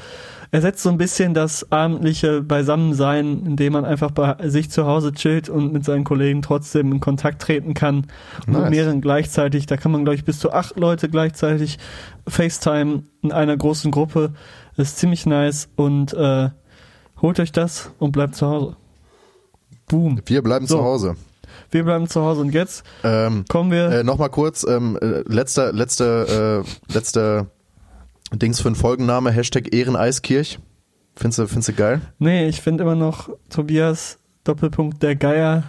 ersetzt so ein bisschen das abendliche Beisammensein, indem man einfach bei sich zu Hause chillt und mit seinen Kollegen trotzdem in Kontakt treten kann. Und Nice. Mit mehreren gleichzeitig. Da kann man, glaube ich, bis zu acht Leute gleichzeitig FaceTime in einer großen Gruppe. Das ist ziemlich nice und äh, holt euch das und bleibt zu Hause. Boom. Wir bleiben So. zu Hause. Wir bleiben zu Hause und jetzt Ähm, kommen wir. Äh, Nochmal kurz, ähm, äh, letzter, letzter, äh, letzter Dings für einen Folgenname, Hashtag Ehreneiskirch. Findest du, findest du geil? Nee, ich finde immer noch Tobias Doppelpunkt der Geier.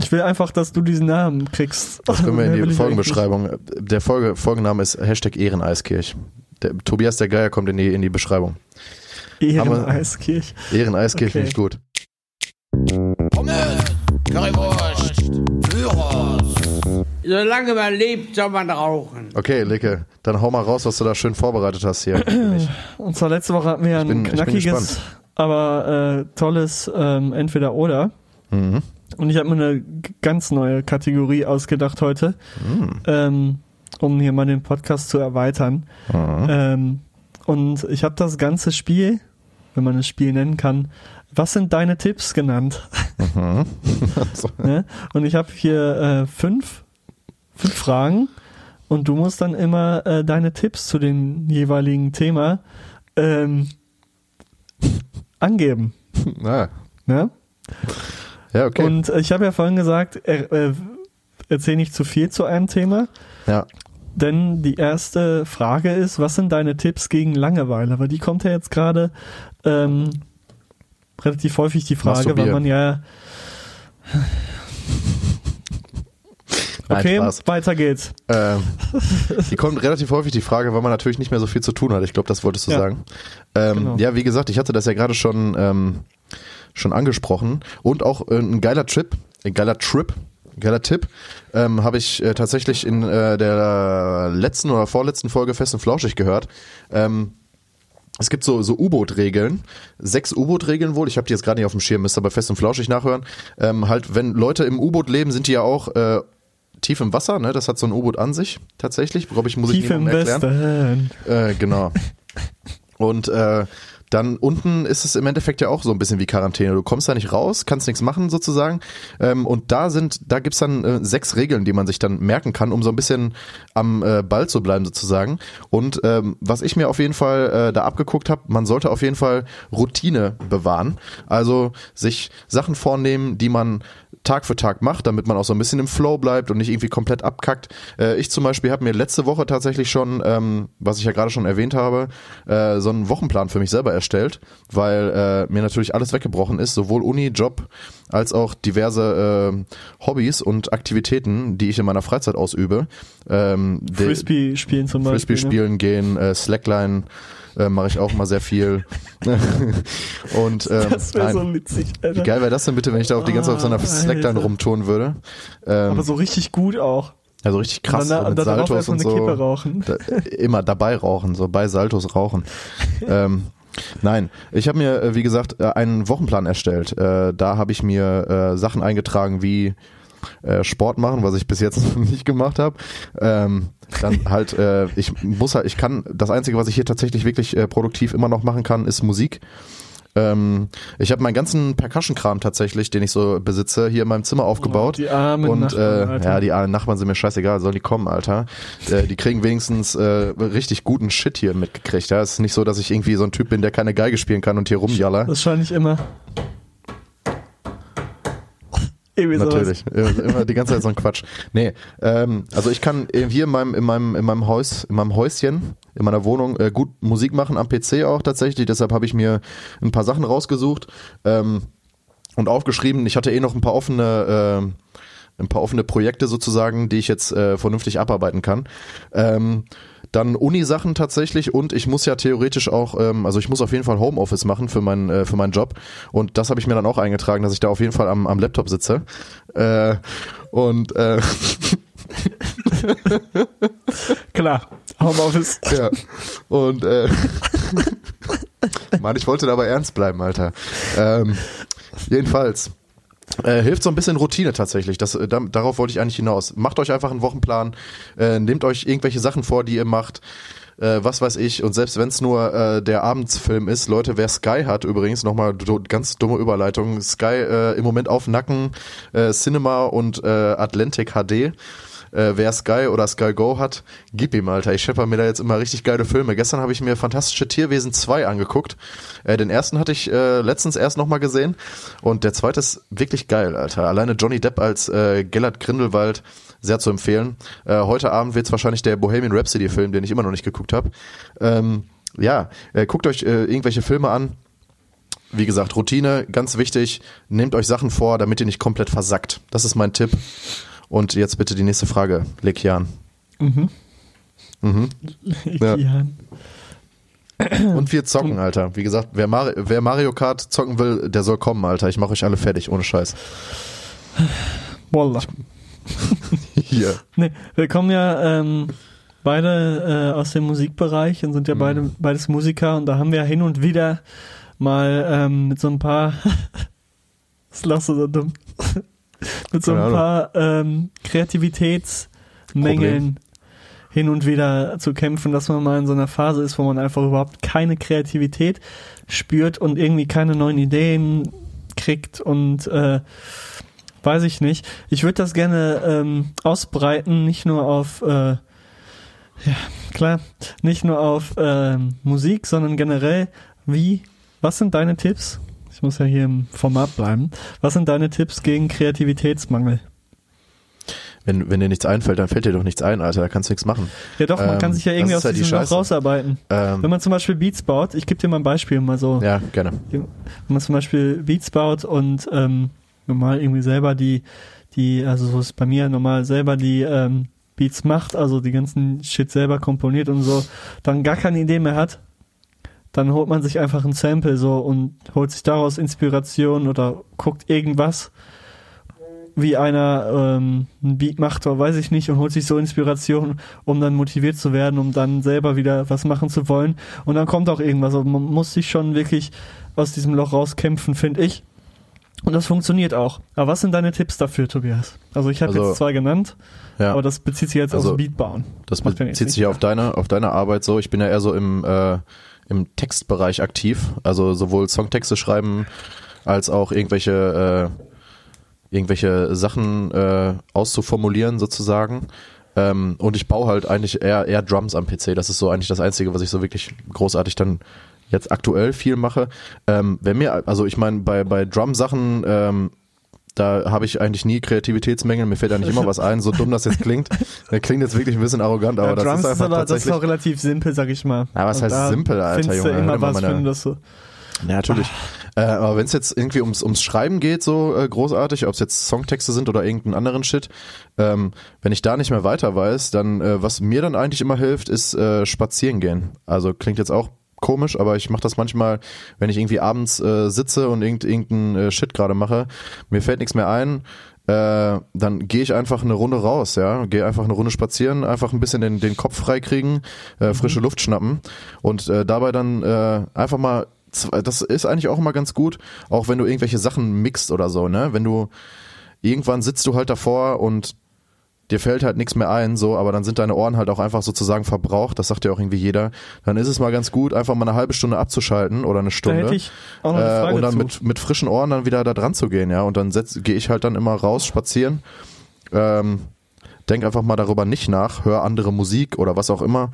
Ich will einfach, dass du diesen Namen kriegst. Das können wir in die Folgenbeschreibung. Der Folge, Folgenname ist Hashtag Ehreneiskirch. Der, Tobias der Geier kommt in die, in die Beschreibung. Ehreneiskirch. Ehreneiskirch Okay. finde ich gut. Pommes, Currywurst, Gyros. Solange man lebt, soll man rauchen. Okay, Licke, dann hau mal raus, was du da schön vorbereitet hast hier. Und zwar letzte Woche hatten wir ja ein bin- knackiges, aber äh, tolles ähm, Entweder-Oder. Mhm. Und ich habe mir eine ganz neue Kategorie ausgedacht heute, Mhm. ähm, um hier mal den Podcast zu erweitern. Mhm. Ähm, und ich habe das ganze Spiel, wenn man es Spiel nennen kann, was sind deine Tipps genannt? Mhm. ne? Und ich habe hier äh, fünf, fünf Fragen und du musst dann immer äh, deine Tipps zu dem jeweiligen Thema ähm, angeben. Ah, Ne? ja, okay. Und äh, ich habe ja vorhin gesagt, er, äh, erzähl nicht zu viel zu einem Thema. ja. Denn die erste Frage ist, was sind deine Tipps gegen Langeweile? Weil die kommt ja jetzt gerade ähm, relativ häufig die Frage, weil man ja. Nein, Okay, Spaß. weiter geht's. Ähm, die kommt relativ häufig die Frage, weil man natürlich nicht mehr so viel zu tun hat. Ich glaube, das wolltest du Ja. sagen. Ähm, Genau. Ja, wie gesagt, ich hatte das ja gerade schon ähm, schon angesprochen und auch äh, ein geiler Trip, ein geiler Trip, ein geiler Tipp ähm, habe ich äh, tatsächlich in äh, der letzten oder vorletzten Folge Fest und Flauschig gehört. Ähm, es gibt so, so U-Boot-Regeln, sechs U-Boot-Regeln wohl, ich habe die jetzt gerade nicht auf dem Schirm, müsst ihr aber fest und flauschig nachhören. Ähm, halt, wenn Leute im U-Boot leben, sind die ja auch äh, tief im Wasser, ne? Das hat so ein U-Boot an sich, tatsächlich. Glaube ich, muss ich Tief im niemandem erklären. Westen. Äh, genau. Und äh, dann unten ist es im Endeffekt ja auch so ein bisschen wie Quarantäne. Du kommst da nicht raus, kannst nichts machen sozusagen. Ähm, und da sind, da gibt's dann äh, sechs Regeln, die man sich dann merken kann, um so ein bisschen am äh, Ball zu bleiben sozusagen. Und ähm, was ich mir auf jeden Fall äh, da abgeguckt habe, man sollte auf jeden Fall Routine bewahren. Also sich Sachen vornehmen, die man Tag für Tag macht, damit man auch so ein bisschen im Flow bleibt und nicht irgendwie komplett abkackt. Äh, ich zum Beispiel habe mir letzte Woche tatsächlich schon, ähm, was ich ja gerade schon erwähnt habe, äh, so einen Wochenplan für mich selber erstellt, weil äh, mir natürlich alles weggebrochen ist, sowohl Uni, Job als auch diverse äh, Hobbys und Aktivitäten, die ich in meiner Freizeit ausübe. Ähm, Frisbee spielen zum Beispiel. Frisbee ne? spielen gehen, äh, Slackline äh, mache ich auch mal sehr viel. und ähm, Das wäre so witzig, Wie Alter. geil wäre das denn bitte, wenn ich da auf die ganze Zeit auf so einer Ah, Slackline rumtouren würde? Ähm, Aber so richtig gut auch. also richtig krass, und dann, so mit Saltos und so. Da, immer dabei rauchen, so bei Saltos rauchen. ähm, nein, ich habe mir, äh, wie gesagt, äh, einen Wochenplan erstellt. Äh, da habe ich mir Sachen eingetragen wie äh, Sport machen, was ich bis jetzt nicht gemacht habe. Ähm, dann halt, äh, ich muss halt, ich kann, das Einzige, was ich hier tatsächlich wirklich äh, produktiv immer noch machen kann, ist Musik. Ähm, ich habe meinen ganzen Percussion-Kram tatsächlich, den ich so besitze, hier in meinem Zimmer aufgebaut. Oh, die armen und Nachbarn, äh, ja, die armen Nachbarn sind mir scheißegal, sollen die kommen, Alter. Äh, die kriegen wenigstens äh, richtig guten Shit hier mitgekriegt. Ja, es ist nicht so, dass ich irgendwie so ein Typ bin, der keine Geige spielen kann und hier rumjaller. Das scheine ich immer. Irgendwie sowas. Natürlich, immer immer die ganze Zeit so ein Quatsch. Nee, ähm, also ich kann hier in meinem in meinem in meinem Haus, in meinem Häuschen, in meiner Wohnung äh, gut Musik machen am PC auch tatsächlich. Deshalb habe ich mir ein paar Sachen rausgesucht ähm, und aufgeschrieben. Ich hatte eh noch ein paar offene äh, ein paar offene Projekte sozusagen, die ich jetzt äh, vernünftig abarbeiten kann. Ähm, dann Uni-Sachen tatsächlich und ich muss ja theoretisch auch, ähm, also ich muss auf jeden Fall Homeoffice machen für meinen äh, für meinen Job und das habe ich mir dann auch eingetragen, dass ich da auf jeden Fall am, am Laptop sitze äh, und äh, Klar, Homeoffice. ja und äh, Mann, ich wollte dabei ernst bleiben, Alter. Ähm, jedenfalls Äh, hilft so ein bisschen Routine tatsächlich. Das, äh, da, darauf wollte ich eigentlich hinaus. Macht euch einfach einen Wochenplan, äh, nehmt euch irgendwelche Sachen vor, die ihr macht. Äh, was weiß ich, und selbst wenn es nur äh, der Abendsfilm ist, Leute, wer Sky hat übrigens, nochmal do, ganz dumme Überleitung, Sky äh, im Moment auf Nacken, äh, Cinema und äh, Atlantic HD. Äh, wer Sky oder Sky Go hat, gib ihm, Alter. Ich schepper mir da jetzt immer richtig geile Filme. Gestern habe ich mir Fantastische Tierwesen 2 angeguckt. Äh, den ersten hatte ich äh, letztens erst nochmal gesehen. Und der zweite ist wirklich geil, Alter. Alleine Johnny Depp als äh, Gellert Grindelwald sehr zu empfehlen. Äh, heute Abend wird's wahrscheinlich der Bohemian Rhapsody Film, den ich immer noch nicht geguckt habe. Ähm, ja, äh, guckt euch äh, irgendwelche Filme an. Wie gesagt, Routine, ganz wichtig. Nehmt euch Sachen vor, damit ihr nicht komplett versackt. Das ist mein Tipp. Und jetzt bitte die nächste Frage, Lekian. Mhm. Mhm. Ja. Jan. Und wir zocken, Alter. Wie gesagt, wer, Mar wer Mario Kart zocken will, der soll kommen, Alter. Ich mache euch alle fertig, ohne Scheiß. Wallah. Hier. Nee, wir kommen ja ähm, beide äh, aus dem Musikbereich und sind ja beide beides Musiker und da haben wir hin und wieder mal ähm, mit so ein paar das lachst du so dumm mit so ein paar ähm, Kreativitätsmängeln hin und wieder zu kämpfen, dass man mal in so einer Phase ist, wo man einfach überhaupt keine Kreativität spürt und irgendwie keine neuen Ideen kriegt und äh, weiß ich nicht. Ich würde das gerne ähm, ausbreiten, nicht nur auf äh, ja, klar, nicht nur auf ähm, Musik, sondern generell, wie, was sind deine Tipps? Ich muss ja hier im Format bleiben. Was sind deine Tipps gegen Kreativitätsmangel? Wenn, wenn dir nichts einfällt, dann fällt dir doch nichts ein, Alter. Da kannst du nichts machen. Ja doch, man Ähm, kann sich ja irgendwie aus die diesem Loch rausarbeiten. Ähm, Wenn man zum Beispiel Beats baut, ich gebe dir mal ein Beispiel, mal so. ja, gerne. Wenn man zum Beispiel Beats baut und ähm, normal irgendwie selber die, die, also so ist bei mir normal selber die ähm, Beats macht, also die ganzen Shit selber komponiert und so, dann gar keine Idee mehr hat, dann holt man sich einfach ein Sample so und holt sich daraus Inspiration oder guckt irgendwas, wie einer ähm, ein Beat macht oder weiß ich nicht und holt sich so Inspiration, um dann motiviert zu werden, um dann selber wieder was machen zu wollen und dann kommt auch irgendwas. Also man muss sich schon wirklich aus diesem Loch rauskämpfen, finde ich. Und das funktioniert auch. Aber was sind deine Tipps dafür, Tobias? Also ich habe Also, jetzt zwei genannt, Ja. aber das bezieht sich jetzt Also, aufs Beatbauen. Das Macht bezieht sich auf deine, auf deine Arbeit so. Ich bin ja eher so im, äh, im Textbereich aktiv. Also sowohl Songtexte schreiben als auch irgendwelche, äh, irgendwelche Sachen äh, auszuformulieren sozusagen. Ähm, und ich baue halt eigentlich eher, eher Drums am PC. Das ist so eigentlich das Einzige, was ich so wirklich großartig dann jetzt aktuell viel mache. Ähm, wenn mir, also ich meine, bei, bei Drum-Sachen, ähm, da habe ich eigentlich nie Kreativitätsmängel, mir fällt da nicht immer was ein, so dumm das jetzt klingt. Das klingt jetzt wirklich ein bisschen arrogant, aber ja, das Drums ist einfach aber, das ist tatsächlich. auch relativ simpel, sag ich mal. Ja, was Und heißt simpel, Alter, Junge? Du immer was, meine- wenn du das so. Ja, natürlich. Äh, aber wenn es jetzt irgendwie ums, ums Schreiben geht, so äh, großartig, ob es jetzt Songtexte sind oder irgendeinen anderen Shit, ähm, wenn ich da nicht mehr weiter weiß, dann, äh, was mir dann eigentlich immer hilft, ist äh, spazieren gehen. Also klingt jetzt auch komisch, aber ich mache das manchmal, wenn ich irgendwie abends äh, sitze und irgend, irgendeinen äh, Shit gerade mache, mir fällt nichts mehr ein, äh, dann gehe ich einfach eine Runde raus, ja, gehe einfach eine Runde spazieren, einfach ein bisschen den, den Kopf freikriegen, äh, frische Luft schnappen und äh, dabei dann äh, einfach mal, das ist eigentlich auch immer ganz gut, auch wenn du irgendwelche Sachen mixt oder so, ne, wenn du irgendwann sitzt du halt davor und dir fällt halt nichts mehr ein, so, aber dann sind deine Ohren halt auch einfach sozusagen verbraucht, das sagt ja auch irgendwie jeder, dann ist es mal ganz gut, einfach mal eine halbe Stunde abzuschalten oder eine Da Stunde hätte ich auch noch eine äh, Frage und dann zu. mit, mit frischen Ohren dann wieder da dran zu gehen, ja. Und dann gehe ich halt dann immer raus, spazieren, ähm, denk einfach mal darüber nicht nach, hör andere Musik oder was auch immer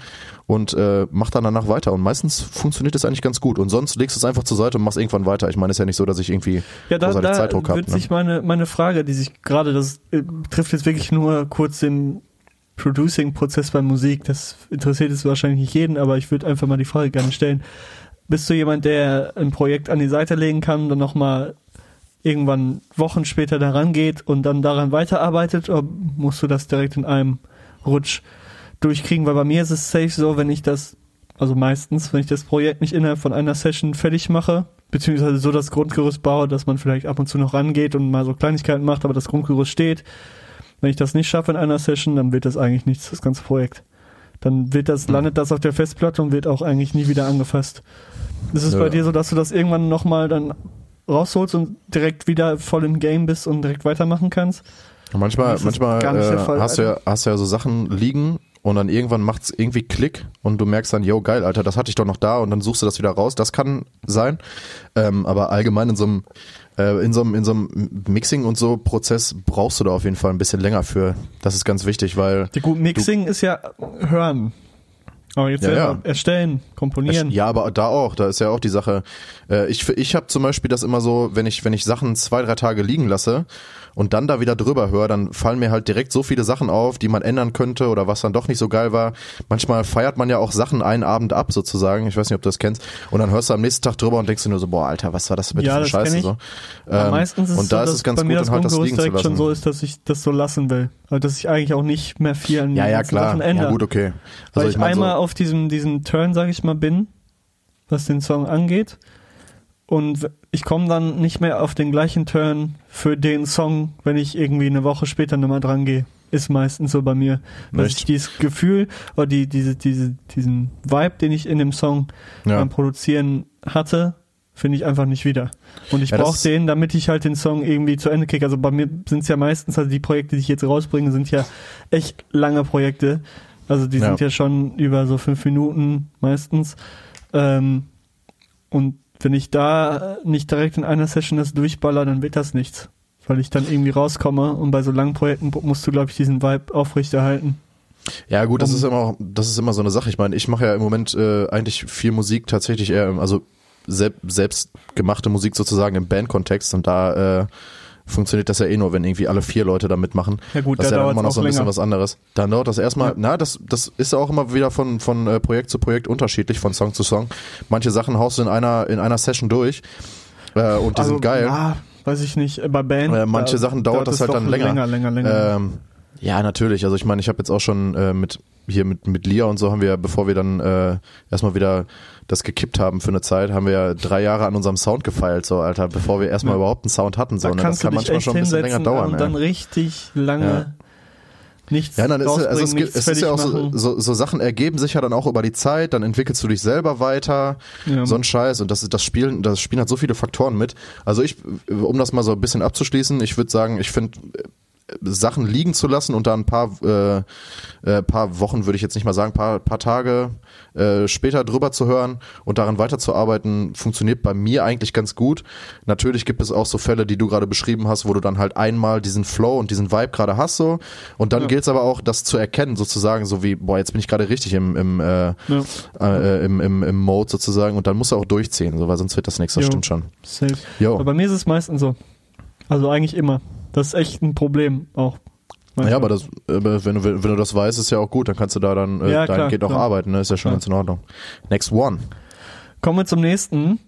und äh, mach dann danach weiter. Und meistens funktioniert das eigentlich ganz gut. Und sonst legst du es einfach zur Seite und machst irgendwann weiter. Ich meine, es ist ja nicht so, dass ich irgendwie Ja, da, da Zeitdruck habe. wird Ne? sich meine, meine Frage, die sich gerade, das äh, trifft jetzt wirklich nur kurz den Producing-Prozess bei Musik. Das interessiert jetzt wahrscheinlich nicht jeden, aber ich würde einfach mal die Frage gerne stellen. Bist du jemand, der ein Projekt an die Seite legen kann, dann nochmal irgendwann Wochen später daran geht und dann daran weiterarbeitet oder musst du das direkt in einem Rutsch durchkriegen? Weil bei mir ist es safe so, wenn ich das, also meistens, wenn ich das Projekt nicht innerhalb von einer Session fertig mache, beziehungsweise so das Grundgerüst baue, dass man vielleicht ab und zu noch rangeht und mal so Kleinigkeiten macht, aber das Grundgerüst steht. Wenn ich das nicht schaffe in einer Session, dann wird das eigentlich nichts, das ganze Projekt. Dann wird das, landet das auf der Festplatte und wird auch eigentlich nie wieder angefasst. Ist es Ja. bei dir so, dass du das irgendwann nochmal dann rausholst und direkt wieder voll im Game bist und direkt weitermachen kannst. Manchmal, manchmal äh, Fall, hast, du ja, hast du ja so Sachen liegen und dann irgendwann macht's irgendwie Klick und du merkst dann, yo, geil, Alter, das hatte ich doch noch da und dann suchst du das wieder raus. Das kann sein. Ähm, aber allgemein in so einem äh, in so einem in so einem Mixing und so Prozess brauchst du da auf jeden Fall ein bisschen länger für. Das ist ganz wichtig, weil Die gut Mixing ist ja hören. Aber jetzt Ja, ja. erstellen, komponieren. Ja, aber da auch, da ist ja auch die Sache. Äh, ich ich habe zum Beispiel das immer so, wenn ich wenn ich Sachen zwei drei Tage liegen lasse und dann da wieder drüber höre, dann fallen mir halt direkt so viele Sachen auf, die man ändern könnte oder was dann doch nicht so geil war. Manchmal feiert man ja auch Sachen einen Abend ab sozusagen. Ich weiß nicht, ob du das kennst. Und dann hörst du am nächsten Tag drüber und denkst dir nur so, boah, Alter, was war das bitte Ja, für das Scheiße so. Aber Ähm, meistens ist und da so, ist es ganz bei mir gut, das dann halt das liegen zu direkt schon lassen. so ist, dass ich das so lassen will. Also, dass ich eigentlich auch nicht mehr viel an ja, ja, klar. Sachen ändere. Ja, gut, okay. Weil Also ich, ich meine einmal so, auf diesem, diesem Turn, sag ich mal, bin, was den Song angeht. Und ich komme dann nicht mehr auf den gleichen Turn für den Song, wenn ich irgendwie eine Woche später nochmal dran gehe. Ist meistens so bei mir. Dass Echt? ich dieses Gefühl oder die, diese, diese, diesen Vibe, den ich in dem Song Ja. beim Produzieren hatte, finde ich einfach nicht wieder. Und ich Ja, das brauche ist- den, damit ich halt den Song irgendwie zu Ende kriege. Also bei mir sind es ja meistens, also die Projekte, die ich jetzt rausbringe, sind ja echt lange Projekte. Also die Ja. sind ja schon über so fünf Minuten meistens. Ähm, und wenn ich da nicht direkt in einer Session das durchballer, dann wird das nichts. Weil ich dann irgendwie rauskomme und bei so langen Projekten musst du, glaube ich, diesen Vibe aufrechterhalten. Ja gut, das Um- ist immer das ist immer so eine Sache. Ich meine, ich mache ja im Moment äh, eigentlich viel Musik tatsächlich eher, also selb, selbst gemachte Musik sozusagen im Bandkontext und da äh, funktioniert das ja eh nur, wenn irgendwie alle vier Leute da mitmachen. Ja gut, das ist da ja dann immer noch so ein bisschen länger. was anderes. Dann dauert das erstmal, Ja. na, das, das ist auch immer wieder von, von äh, Projekt zu Projekt unterschiedlich, von Song zu Song. Manche Sachen haust du in einer, in einer Session durch äh, und die sind geil. Also, Ja, weiß ich nicht. Bei Band. Äh, manche da Sachen dauert das es halt dann länger. Länger, länger, länger. Ähm, ja, natürlich. Also ich meine, ich habe jetzt auch schon äh, mit hier mit mit Lia und so haben wir, bevor wir dann äh, erstmal wieder das gekippt haben für eine Zeit, haben wir ja drei Jahre an unserem Sound gefeilt, so Alter, bevor wir erstmal Ja. überhaupt einen Sound hatten. So, da ne? Das kann manchmal schon ein bisschen länger dauern. und ey. dann richtig lange Ja. nichts Ja, dann ist, also es, gibt, nichts es ist ja auch so, so, so Sachen ergeben sich ja dann auch über die Zeit, dann entwickelst du dich selber weiter, Ja. so ein Scheiß und das ist das Spielen, das Spielen hat so viele Faktoren mit. Also ich, um das mal so ein bisschen abzuschließen, ich würde sagen, ich finde Sachen liegen zu lassen und da ein paar äh, äh, paar Wochen würde ich jetzt nicht mal sagen, paar paar Tage äh, später drüber zu hören und daran weiterzuarbeiten, funktioniert bei mir eigentlich ganz gut. Natürlich gibt es auch so Fälle, die du gerade beschrieben hast, wo du dann halt einmal diesen Flow und diesen Vibe gerade hast so und dann Ja. gilt es aber auch, das zu erkennen sozusagen, so wie boah jetzt bin ich gerade richtig im im, äh, Ja. äh, im im im Mode sozusagen und dann musst du auch durchziehen, so weil sonst wird das nichts. Das Jo. stimmt schon. Safe. Jo. Aber bei mir ist es meistens so. Also eigentlich immer. Das ist echt ein Problem auch. Manchmal. Ja, aber das, wenn du, wenn du das weißt, ist ja auch gut. Dann kannst du da dann äh, Ja, klar, dahingehend auch klar. arbeiten. Ne? Ist ja schon Klar. ganz in Ordnung. Next one. Kommen wir zum nächsten.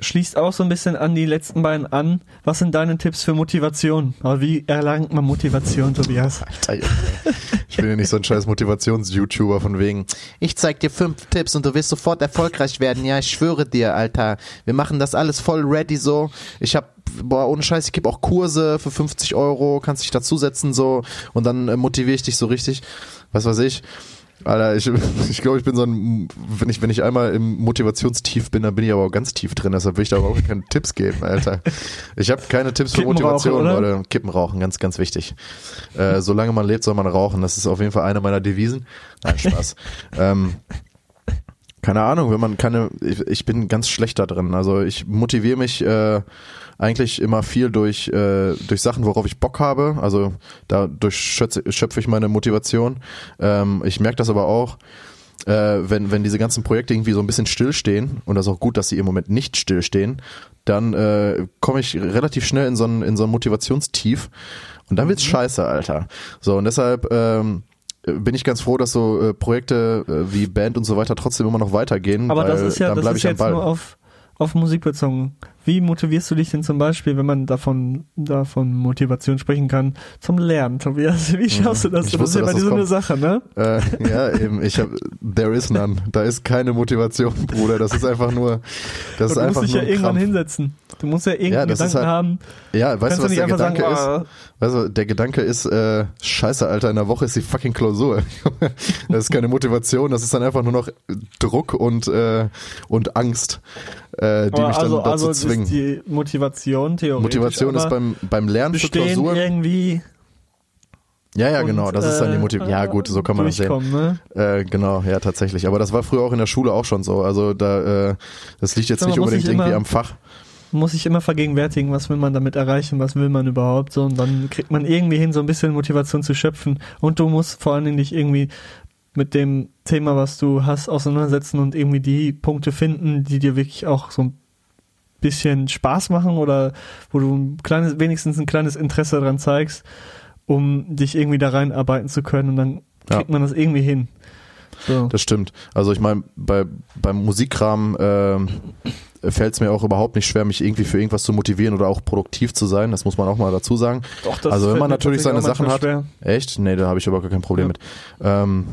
Schließt auch so ein bisschen an die letzten beiden an. Was sind deine Tipps für Motivation? Aber wie erlangt man Motivation, Tobias? Alter. Ich bin ja nicht so ein scheiß Motivations-YouTuber von wegen. Ich zeig dir fünf Tipps und du wirst sofort erfolgreich werden. Ja, ich schwöre dir, Alter. Wir machen das alles voll ready so. Ich hab, boah, ohne Scheiß, ich gebe auch Kurse für 50 Euro, kannst dich dazusetzen so und dann äh, motiviere ich dich so richtig. Was weiß ich. Alter, ich, ich glaube, ich bin so ein, wenn ich, wenn ich einmal im Motivationstief bin, dann bin ich aber auch ganz tief drin, deshalb will ich da überhaupt keine Tipps geben, Alter. Ich habe keine Tipps für Motivation, rauchen, oder? Leute. Kippen rauchen, ganz, ganz wichtig. Äh, solange man lebt, soll man rauchen. Das ist auf jeden Fall eine meiner Devisen. Nein, Spaß. ähm, keine Ahnung, wenn man keine, ich, ich bin ganz schlecht da drin. Also ich motiviere mich äh, eigentlich immer viel durch, äh, durch Sachen, worauf ich Bock habe. Also dadurch schöpfe, schöpfe ich meine Motivation. Ähm, ich merke das aber auch, äh, wenn, wenn diese ganzen Projekte irgendwie so ein bisschen stillstehen, und das ist auch gut, dass sie im Moment nicht stillstehen, dann äh, komme ich relativ schnell in so ein, in so ein Motivationstief. Und dann wird's scheiße, Alter. So, und deshalb ähm, bin ich ganz froh, dass so äh, Projekte äh, wie Band und so weiter trotzdem immer noch weitergehen. Aber weil das ist ja, dann das ist jetzt Ball. nur auf, auf Musik bezogen. Wie motivierst du dich denn zum Beispiel, wenn man davon, davon Motivation sprechen kann, zum Lernen, Tobias? Wie schaffst du das? Mhm. Ich das ist wusste, ja bei dir so eine Sache, ne? Äh, ja, eben. Ich hab, there is none. Da ist keine Motivation, Bruder. Das ist einfach nur, das ist du musst einfach dich ja irgendwann Krampf. hinsetzen. Du musst ja Ja, irgendeinen ist Gedanken halt- haben. Ja, weißt du, was der einfach Gedanke sagen, ist? ah, Also der Gedanke ist, äh, scheiße, Alter, in der Woche ist die fucking Klausur. das ist keine Motivation, das ist dann einfach nur noch Druck und, äh, und Angst. Äh, äh, die mich dann also, dazu also ist zwingen. die Motivation theoretisch. Motivation ist beim, beim Lernen für Klausuren. irgendwie. Ja, ja, und, genau, das ist dann die äh, Motivation. Ja, gut, so kann man das sehen. Ne? Äh, genau, ja, tatsächlich. Aber das war früher auch in der Schule auch schon so. Also da, äh, das liegt jetzt nicht unbedingt ich irgendwie immer- am Fach. muss sich immer vergegenwärtigen, was will man damit erreichen, was will man überhaupt so und dann kriegt man irgendwie hin, so ein bisschen Motivation zu schöpfen und du musst vor allen Dingen dich irgendwie mit dem Thema, was du hast, auseinandersetzen und irgendwie die Punkte finden, die dir wirklich auch so ein bisschen Spaß machen oder wo du ein kleines, wenigstens ein kleines Interesse dran zeigst, um dich irgendwie da reinarbeiten zu können und dann Ja. kriegt man das irgendwie hin. So. Das stimmt. Also ich meine, bei, beim Musikkram ähm, fällt es mir auch überhaupt nicht schwer, mich irgendwie für irgendwas zu motivieren oder auch produktiv zu sein. Das muss man auch mal dazu sagen. Doch, das also wenn man natürlich seine Sachen hat. manchmal Echt? Nee, da habe ich aber gar kein Problem Ja. mit. Ähm,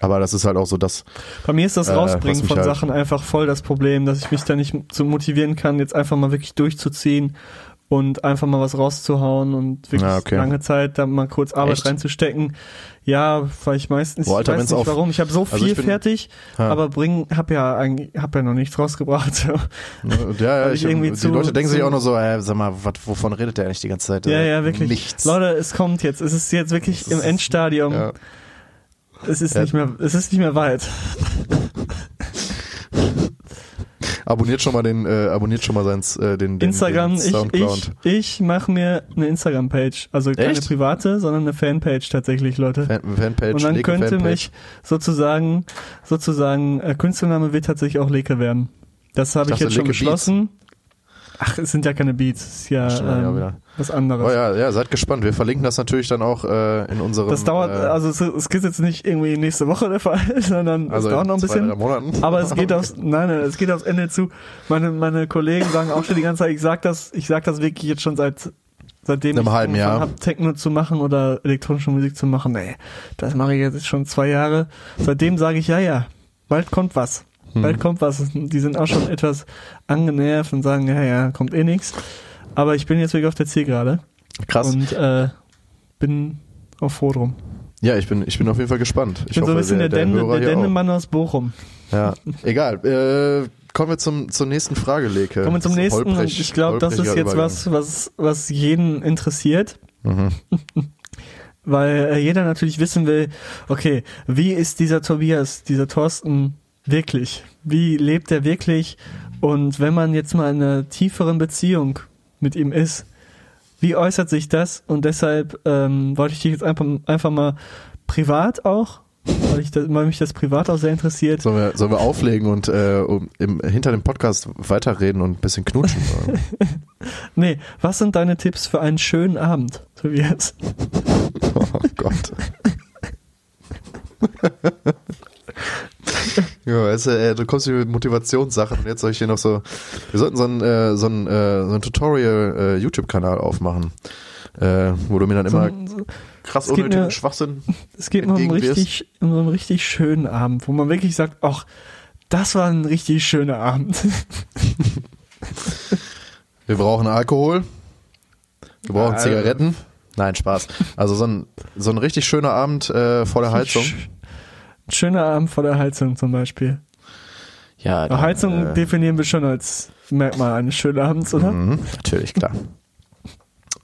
aber das ist halt auch so das. Bei mir ist das Äh, Rausbringen mich von halt- Sachen einfach voll das Problem, dass ich mich da nicht so motivieren kann, jetzt einfach mal wirklich durchzuziehen und einfach mal was rauszuhauen und wirklich Ja, okay. lange Zeit da mal kurz Arbeit Echt? reinzustecken. Ja, weil ich meistens, Boah, Alter, ich weiß nicht auf- warum, ich habe so also viel ich bin- fertig, Ja. aber bring, hab ja eigentlich, hab ja noch nichts rausgebracht. Ja, ja, ich, ich die zu- Leute denken sich zu- auch nur so, äh, sag mal, wat, wovon redet der eigentlich die ganze Zeit? Ja, Äh, ja, wirklich. Nichts. Leute, es kommt jetzt. Es ist jetzt wirklich Das im ist- Endstadium. Ja. Es ist Ja. nicht mehr, es ist nicht mehr weit. Abonniert schon mal den, äh, abonniert schon mal sein, äh, den, den, Instagram, den ich, Soundcloud. ich, ich mache mir eine Instagram-Page. Also keine Echt? private, sondern eine Fanpage tatsächlich, Leute. Fan, Fanpage, Und dann Leke könnte Fanpage. mich sozusagen, sozusagen, äh, Künstlername wird tatsächlich auch Leke werden. Das habe ich, dachte, jetzt schon Leke beschlossen. Ach, es sind ja keine Beats, es ist ja, ja, ähm, wieder. was anderes. Oh ja, ja, seid gespannt. Wir verlinken das natürlich dann auch äh, in unserem. Das dauert, äh, also es, es geht jetzt nicht irgendwie nächste Woche der Fall, sondern also es dauert noch ein bisschen. Monaten. Aber es geht aufs, nein, nein, es geht aufs Ende zu. Meine, meine Kollegen sagen auch schon die ganze Zeit, ich sag das, ich sag das wirklich jetzt schon seit, seitdem ich halben Jahr. hab, Techno zu machen oder elektronische Musik zu machen. Nee, das mache ich jetzt schon zwei Jahre. Seitdem sage ich, ja, ja, bald kommt was. Hm. Bald kommt was. Die sind auch schon etwas angenervt und sagen, ja, ja, kommt eh nix. Aber ich bin jetzt wirklich auf der Zielgerade Krass. und äh, bin auch froh drum. ja, ich bin, ich bin auf jeden Fall gespannt. Ich bin so ein bisschen der, der auch. Dennemann aus Bochum. Ja, egal. Äh, kommen wir zum, zur nächsten Frage, Leke. Kommen wir zum nächsten und holprig- ich glaube, das ist jetzt was, was, was jeden interessiert. Mhm. Weil äh, jeder natürlich wissen will, okay, wie ist dieser Tobias, dieser Thorsten wirklich? Wie lebt er wirklich? Und wenn man jetzt mal in einer tieferen Beziehung mit ihm ist, wie äußert sich das? Und deshalb ähm, wollte ich dich jetzt einfach, einfach mal privat auch, weil, ich das, weil mich das privat auch sehr interessiert, Sollen wir, sollen wir auflegen und äh, um, im, hinter dem Podcast weiterreden und ein bisschen knutschen? Nee, was sind deine Tipps für einen schönen Abend, Tobias? oh Gott. ja, weißt du, äh, du kommst hier mit Motivationssachen und jetzt soll ich hier noch so. Wir sollten so einen äh, so einen, äh, so einen Tutorial äh, aufmachen, äh, wo du mir dann immer so, krass unnötigen mir- Schwachsinn. es geht um einen, entgegenwirfst. richtig, um so einen richtig schönen Abend, wo man wirklich sagt, ach, das war ein richtig schöner Abend. Wir brauchen Alkohol. Wir brauchen Ja, Zigaretten. Nein, Spaß. Also so ein, so ein richtig schöner Abend äh, vor der Heizung. Schöner Abend vor der Heizung zum Beispiel. Ja, Aber Heizung äh, definieren wir schon als Merkmal eines schönen Abends, oder? Mhm, natürlich, klar.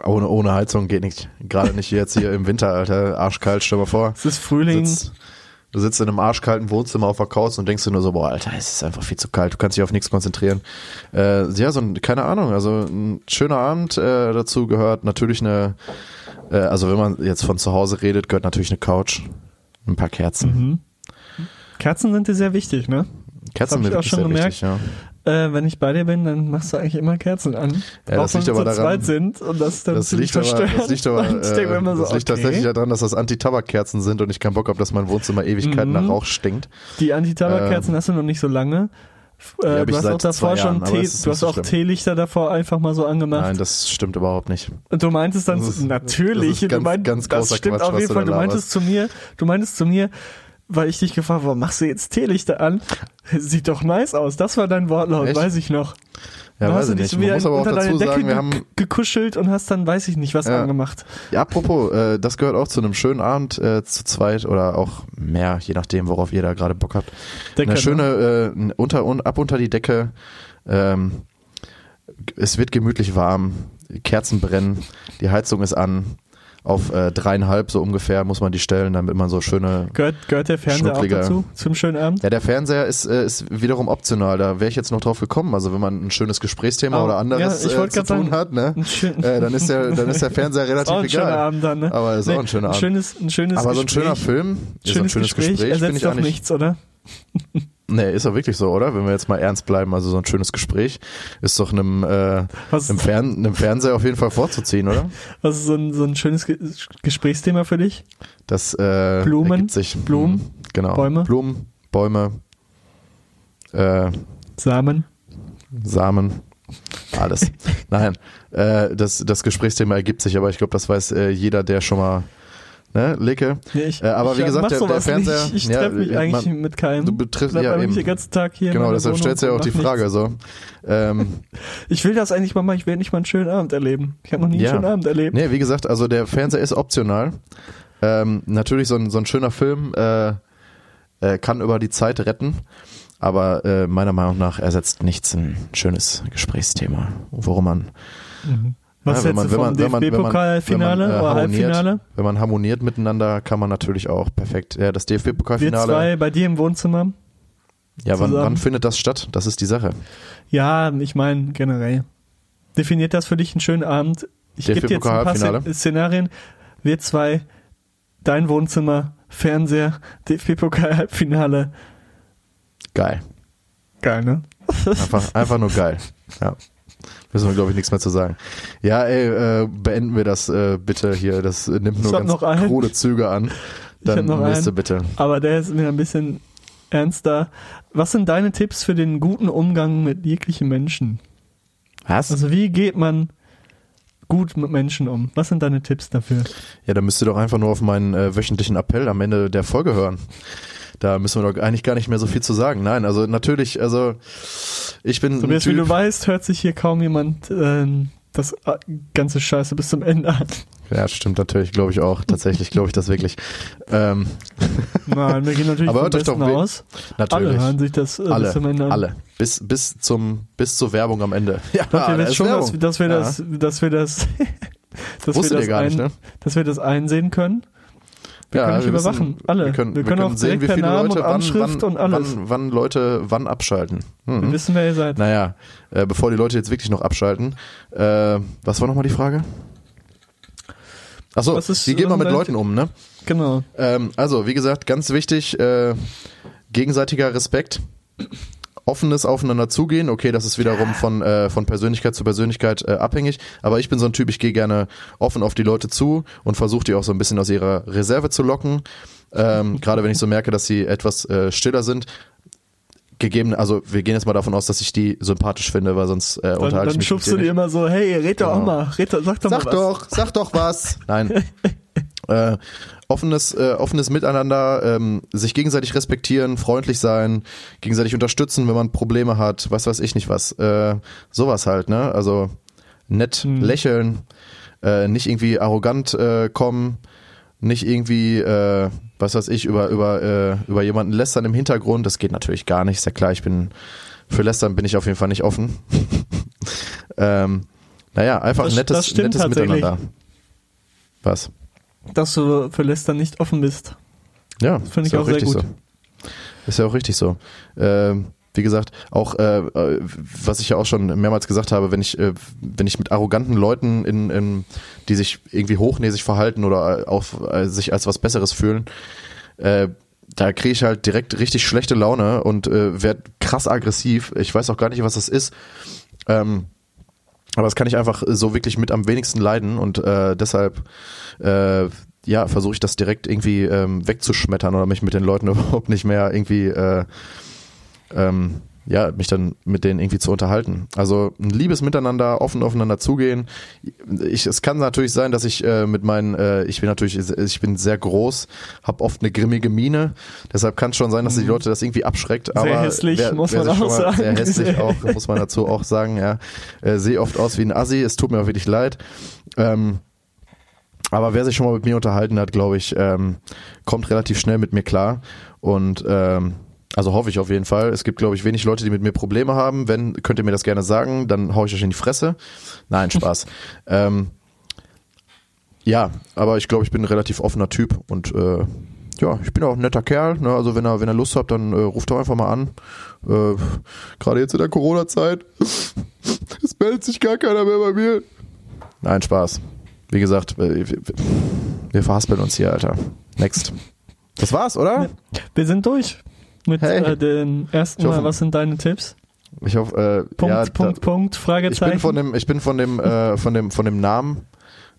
Ohne, ohne Heizung geht nicht. Gerade nicht jetzt hier im Winter, Alter. Arschkalt, stell mal vor. Es ist Frühling. Sitzt, du sitzt in einem arschkalten Wohnzimmer auf der Couch und denkst dir nur so, boah, Alter, es ist einfach viel zu kalt. Du kannst dich auf nichts konzentrieren. Äh, ja, so ein, keine Ahnung, also ein schöner Abend äh, dazu gehört natürlich eine, äh, also wenn man jetzt von zu Hause redet, gehört natürlich eine Couch, ein paar Kerzen. Mhm. Kerzen sind dir sehr wichtig, ne? Kerzen hab ich sind auch schon sehr gemerkt. wichtig, ja. Äh, wenn ich bei dir bin, dann machst du eigentlich immer Kerzen an. Ja, das auch wenn wir zu zweit sind und das ist dann Das ziemlich liegt, aber, das liegt aber, äh, immer so, das liegt okay. tatsächlich daran, dass das Anti-Tabak-Kerzen sind und ich keinen Bock habe, dass mein Wohnzimmer Ewigkeiten Mhm. nach Rauch stinkt. Die Antitabakkerzen hast du noch nicht so lange. Äh, du hast auch davor schon Jahren, aber Tee, du hast auch schlimm. Teelichter davor einfach mal so angemacht. Nein, das stimmt überhaupt nicht. Und du meintest dann, Das ist- natürlich, das ganz- du meint, ganz das stimmt Quatsch, auf jeden Fall. Du meintest zu mir, du meintest zu mir, weil ich dich gefragt habe, warum machst du jetzt Teelichter an? Sieht doch nice aus. Das war dein Wortlaut, Echt? weiß ich noch. Ja, weiß hast du ich dich nicht. wieder unter deine Decke sagen, wir haben, gekuschelt und hast dann, weiß ich nicht, was Ja. angemacht. ja, apropos, äh, das gehört auch zu einem schönen Abend äh, zu zweit oder auch mehr, je nachdem, worauf ihr da gerade Bock habt. Decke, Eine ne? schöne, äh, unter, un, ab unter die Decke, Ähm, es wird gemütlich warm, Kerzen brennen, die Heizung ist an. Auf äh, dreieinhalb so ungefähr muss man die stellen, damit man so schöne. Gehört, gehört der Fernseher auch dazu zum schönen Abend? Ja, der Fernseher ist, äh, ist wiederum optional. Da wäre ich jetzt noch drauf gekommen. Also wenn man ein schönes Gesprächsthema Oh, oder anderes ja, äh, zu tun sagen, hat, ne? ein äh, dann ist der, dann ist der Fernseher Ist relativ auch ein schöner egal. Abend dann, ne? Aber ist auch ein schöner Abend. Schönes, ein schönes Aber so ein Gespräch, schöner Film, ist ein schönes, schönes Gespräch, Gespräch, ersetzt ich doch nichts, oder? Nee, ist doch wirklich so, oder? Wenn wir jetzt mal ernst bleiben, also so ein schönes Gespräch ist doch einem, äh, einem, Fern einem Fernseher auf jeden Fall vorzuziehen, oder? Was ist so ein, so ein schönes Ge Gesprächsthema für dich? Das äh, Blumen, sich. Blumen, Mhm, genau. Bäume? Blumen, Bäume, äh, Samen? Samen, alles. Nein, äh, das, das Gesprächsthema ergibt sich, aber ich glaube, das weiß äh, jeder, der schon mal, ne, Licke. Nee, ich, Äh, aber ich, wie äh, gesagt, der, der Fernseher. Nicht. Ich ja, treffe mich man- eigentlich mit keinem. Du betriffst ja eben. den ganzen Tag hier. Genau, deshalb Wohnung stellst du ja auch die Frage nichts. so. Ähm, Ich will das eigentlich mal machen, ich will nicht mal einen schönen Abend erleben. Ich habe noch nie Ja. einen schönen Abend erlebt. Nee, wie gesagt, also der Fernseher ist optional. Ähm, natürlich so ein, so ein schöner Film äh, äh, kann über die Zeit retten, aber äh, meiner Meinung nach ersetzt nichts ein schönes Gesprächsthema, worum man Was ja, jetzt vom DFB-Pokalfinale äh, oder harmoniert, Halbfinale? Wenn man harmoniert miteinander, kann man natürlich auch perfekt. Ja, das Wir DFB-Pokalfinale. zwei bei dir im Wohnzimmer? Ja, wann, wann findet das statt? Das ist die Sache. Ja, ich meine generell. Definiert das für dich einen schönen Abend? Ich gebe dir jetzt ein paar Szenarien. Wir zwei, dein Wohnzimmer, Fernseher, DFB-Pokal-Halbfinale. Geil. Geil, ne? Einfach, einfach nur geil. Ja. Müssen wir, glaube ich, nichts mehr zu sagen. Ja, ey, äh, beenden wir das äh, bitte hier. Das äh, nimmt nur ganz krude Züge an. Dann nächste einen. bitte. Aber der ist mir ein bisschen ernster. Was sind deine Tipps für den guten Umgang mit jeglichen Menschen? Was? Also wie geht man gut mit Menschen um? Was sind deine Tipps dafür? Ja, da müsst ihr doch einfach nur auf meinen äh, wöchentlichen Appell am Ende der Folge hören. Da müssen wir doch eigentlich gar nicht mehr so viel zu sagen. Nein, also natürlich, also ich bin So ein wie, du weißt, hört sich hier kaum jemand ähm, das äh, ganze Scheiße bis zum Ende an. Ja, stimmt natürlich, glaube ich auch. Tatsächlich glaube ich das wirklich. Ähm, Nein, wir gehen natürlich Aber hört euch doch aus. natürlich. Alle hören sich das äh, alle, bis zum Ende an. alle. Bis, bis zum, bis zur Werbung am Ende. Ja, Ich glaube, wir da wissen ist schon, dass, dass wir Ja. das, dass wir das, dass Wusstet wir das gar nicht, ein, ne? dass wir das einsehen können. Wir können nicht wir überwachen. Alle. Wir können, Wir können auch sehen, wie viele Namen Leute wann, wann, und alles. Wann, wann Leute wann abschalten. Wir Hm. wissen, wer ihr seid. Naja, äh, bevor die Leute jetzt wirklich noch abschalten. Äh, was war nochmal die Frage? Achso, wie geht man mit Leuten um, ne? Genau. Ähm, also, wie gesagt, ganz wichtig, äh, gegenseitiger Respekt, offenes Aufeinander zugehen. Okay, das ist wiederum von, äh, von Persönlichkeit zu Persönlichkeit äh, abhängig, aber ich bin so ein Typ, ich gehe gerne offen auf die Leute zu und versuche die auch so ein bisschen aus ihrer Reserve zu locken. Ähm, Gerade wenn ich so merke, dass sie etwas äh, stiller sind. Gegeben, also wir gehen jetzt mal davon aus, dass ich die sympathisch finde, weil sonst äh, Dann, unterhalte ich dann mich schubst mit du dir immer so, hey, red doch auch Genau. mal, red, doch- sag doch Sag mal was. doch, sag doch was. Nein. äh, offenes, äh, offenes Miteinander, ähm, sich gegenseitig respektieren, freundlich sein, gegenseitig unterstützen, wenn man Probleme hat, was weiß ich nicht was. Äh, sowas halt, ne? Also nett Hm. lächeln, äh, nicht irgendwie arrogant äh, kommen, nicht irgendwie, äh, was weiß ich, über, über, äh, über jemanden lästern im Hintergrund. Das geht natürlich gar nicht, ist ja klar, ich bin für Lästern bin ich auf jeden Fall nicht offen. ähm, naja, einfach Das- nettes, das nettes. Miteinander. Was? Dass du für Lästern nicht offen bist. Ja, Das finde ich auch sehr gut. so. Ist ja auch richtig so. Ähm, wie gesagt, auch äh, was ich ja auch schon mehrmals gesagt habe, wenn ich äh, wenn ich mit arroganten Leuten in, in die sich irgendwie hochnäsig verhalten oder auf äh, sich als was Besseres fühlen, äh, da kriege ich halt direkt richtig schlechte Laune und äh, werde krass aggressiv. Ich weiß auch gar nicht, was das ist. Ähm, aber das kann ich einfach so wirklich mit am wenigsten leiden und äh, deshalb äh, ja versuche ich das direkt irgendwie ähm, wegzuschmettern oder mich mit den Leuten überhaupt nicht mehr irgendwie äh, ähm, ja, mich dann mit denen irgendwie zu unterhalten. Also ein liebes Miteinander, offen aufeinander zugehen. Ich, es kann natürlich sein, dass ich äh, mit meinen, äh, ich bin natürlich, ich bin sehr groß, habe oft eine grimmige Miene. Deshalb kann es schon sein, dass die Leute das irgendwie abschreckt. aber hässlich, muss wer man auch sagen. Sehr hässlich auch, muss man dazu auch sagen. Ja, äh, sehe oft aus wie ein Assi. Es tut mir auch wirklich leid. Ähm, aber wer sich schon mal mit mir unterhalten hat, glaube ich, ähm, kommt relativ schnell mit mir klar. Und ähm, Also hoffe ich auf jeden Fall. Es gibt, glaube ich, wenig Leute, die mit mir Probleme haben. Wenn, könnt ihr mir das gerne sagen, dann hau ich euch in die Fresse. Nein, Spaß. ähm, ja, aber ich glaube, ich bin ein relativ offener Typ und äh, ja, ich bin auch ein netter Kerl. Ne? Also wenn er, wenn er Lust habt, dann äh, ruft doch einfach mal an. Äh, Gerade jetzt in der Corona-Zeit. Es meldet sich gar keiner mehr bei mir. Nein, Spaß. Wie gesagt, äh, wir, wir verhaspeln uns hier, Alter. Next. Das war's, oder? Wir sind durch mit Hey. äh, den ersten Ich hoffe- Mal. Was sind deine Tipps? Ich hoffe, äh, Punkt, ja, Punkt, da, Punkt, ich Fragezeichen. bin von dem, ich bin von dem, äh, von dem, von dem Namen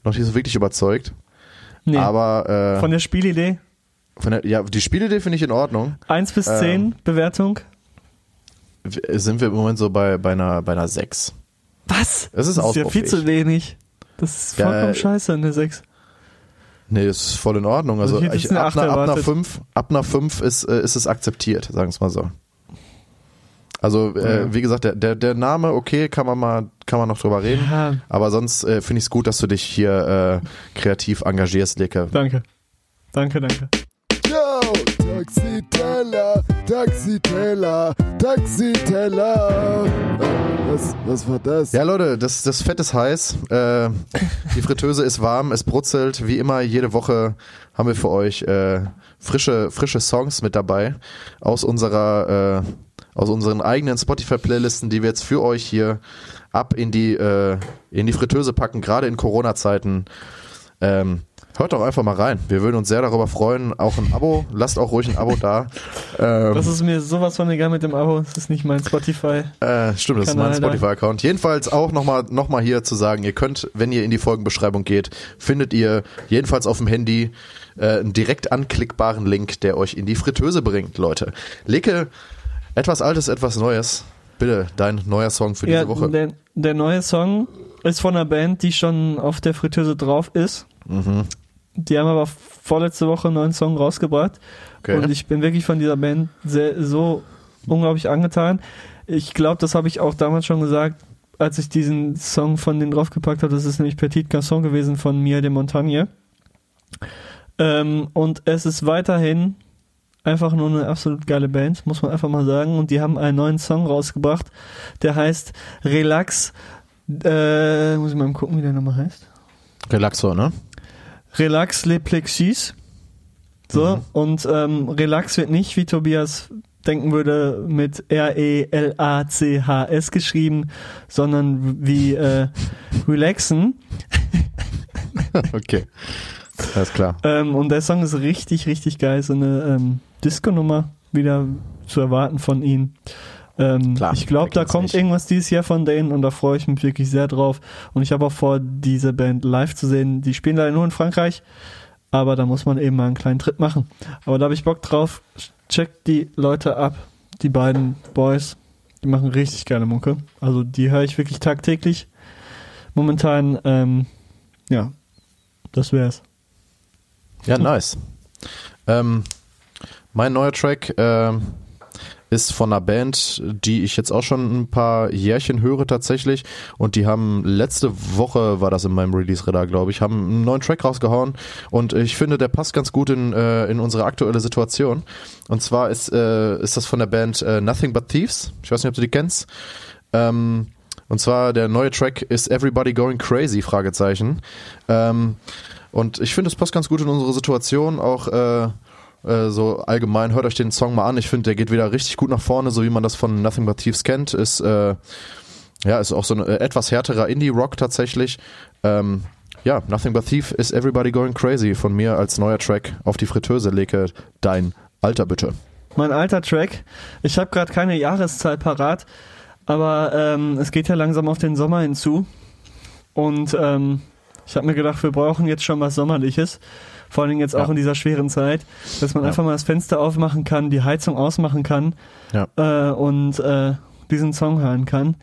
noch nicht so wirklich überzeugt. nee, Aber äh, von der Spielidee. von der, ja, die Spielidee finde ich in Ordnung. 1 bis Ähm, 10 Bewertung. Sind wir im Moment so bei, bei einer, bei einer 6. Was? Es ist das ist ja viel zu wenig. Das ist Ja, vollkommen äh, scheiße, eine 6. Nee, ist voll in Ordnung. Also, Also ich ab, einer, ab erwartet. 5, ab einer 5 ist, äh, ist es akzeptiert, sagen wir es mal so. Also, äh, Ja. wie gesagt, der, der, der Name, okay, kann man mal, kann man noch drüber reden. Ja, Aber sonst äh, finde ich es gut, dass du dich hier äh, kreativ engagierst, Lecke. danke. Danke, danke. Taxiteller, Taxiteller, Taxiteller. Was, was war das? Ja, Leute, das, das Fett ist heiß. Äh, die Fritteuse ist warm, es brutzelt. Wie immer, jede Woche haben wir für euch äh, frische, frische Songs mit dabei aus unserer, äh, aus unseren eigenen Spotify-Playlisten, die wir jetzt für euch hier ab in die, äh, in die Fritteuse packen, gerade in Corona-Zeiten. Ähm, hört doch einfach mal rein. Wir würden uns sehr darüber freuen. Auch ein Abo. Lasst auch ruhig ein Abo da. Ähm, Das ist mir sowas von egal mit dem Abo. Das ist nicht mein Spotify. Äh, stimmt, das ist mein. Spotify-Account. Jedenfalls auch nochmal noch mal hier zu sagen, ihr könnt, wenn ihr in die Folgenbeschreibung geht, findet ihr jedenfalls auf dem Handy äh, einen direkt anklickbaren Link, der euch in die Fritteuse bringt, Leute. Leke, etwas Altes, etwas Neues. Bitte, dein neuer Song für diese Ja, Woche. der, der neue Song ist von einer Band, die schon auf der Fritteuse drauf ist. Mhm. Die haben aber vorletzte Woche einen neuen Song rausgebracht. Okay. Und ich bin wirklich von dieser Band sehr, so unglaublich angetan. Ich glaube, das habe ich auch damals schon gesagt, als ich diesen Song von denen draufgepackt habe. Das ist nämlich Petit Garçon gewesen von Mia de Montagne. Ähm, und es ist weiterhin einfach nur eine absolut geile Band, muss man einfach mal sagen. Und die haben einen neuen Song rausgebracht, der heißt Relax. Äh, muss ich mal gucken, wie der nochmal heißt. Relaxor, ne? Relax les Plexis. So, und ähm, Relax wird nicht, wie Tobias denken würde, mit R-E-L-A-C-H-S geschrieben, sondern wie äh, relaxen. okay. Alles klar. Ähm, und der Song ist richtig, richtig geil. So eine ähm, Disco-Nummer wieder zu erwarten von ihnen. Ähm, Klar, ich glaube, da kommt nicht. irgendwas dieses Jahr von denen und da freue ich mich wirklich sehr drauf. Und ich habe auch vor, diese Band live zu sehen. Die spielen leider nur in Frankreich, aber da muss man eben mal einen kleinen Tritt machen. Aber da habe ich Bock drauf. Checkt die Leute ab, die beiden Boys. Die machen richtig geile Mucke. Also die höre ich wirklich tagtäglich. Momentan, ähm, ja, das wär's. Ja, nice. Ähm, mein neuer Track ähm, ist von einer Band, die ich jetzt auch schon ein paar Jährchen höre tatsächlich. Und die haben letzte Woche, war das in meinem Release-Radar, glaube ich, haben einen neuen Track rausgehauen. Und ich finde, der passt ganz gut in, äh, in unsere aktuelle Situation. Und zwar ist, äh, ist das von der Band äh, Nothing But Thieves. Ich weiß nicht, ob du die kennst. Ähm, und zwar der neue Track ist Everybody Going Crazy? Fragezeichen. Ähm, und ich finde, es passt ganz gut in unsere Situation. Auch äh, äh, so allgemein, hört euch den Song mal an. Ich finde, der geht wieder richtig gut nach vorne, so wie man das von Nothing But Thieves kennt. Ist äh, ja ist auch so ein äh, etwas härterer Indie-Rock tatsächlich. Ähm, ja, Nothing But Thief is Everybody Going Crazy von mir als neuer Track auf die Fritteuse. Leke dein Alter bitte. Mein alter Track. Ich habe gerade keine Jahreszeit parat, aber ähm, es geht ja langsam auf den Sommer hinzu. Und ähm, ich habe mir gedacht, wir brauchen jetzt schon was Sommerliches. Vor allen Dingen jetzt auch Ja. in dieser schweren Zeit, dass man Ja. einfach mal das Fenster aufmachen kann, die Heizung ausmachen kann Ja. äh, und äh, diesen Song hören kann.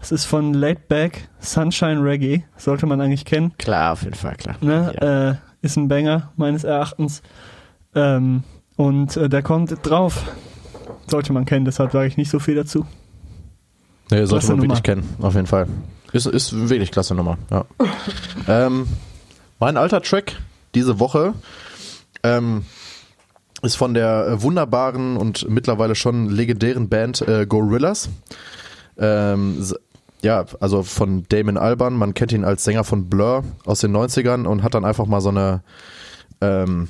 Es ist von Laid Back, Sunshine Reggae, sollte man eigentlich kennen. Klar, auf jeden Fall, klar. Ne? Äh, ist ein Banger, meines Erachtens. Ähm, und äh, der kommt drauf. Sollte man kennen, deshalb sage ich nicht so viel dazu. Nee, sollte Klasse man wirklich Nummer. kennen, auf jeden Fall. Ist, ist wirklich klasse Nummer, ja. ähm, mein alter Track diese Woche ähm, ist von der äh, wunderbaren und mittlerweile schon legendären Band äh, Gorillaz. Ähm, ja, also von Damon Alban, man kennt ihn als Sänger von Blur aus den 90ern und hat dann einfach mal so eine ähm,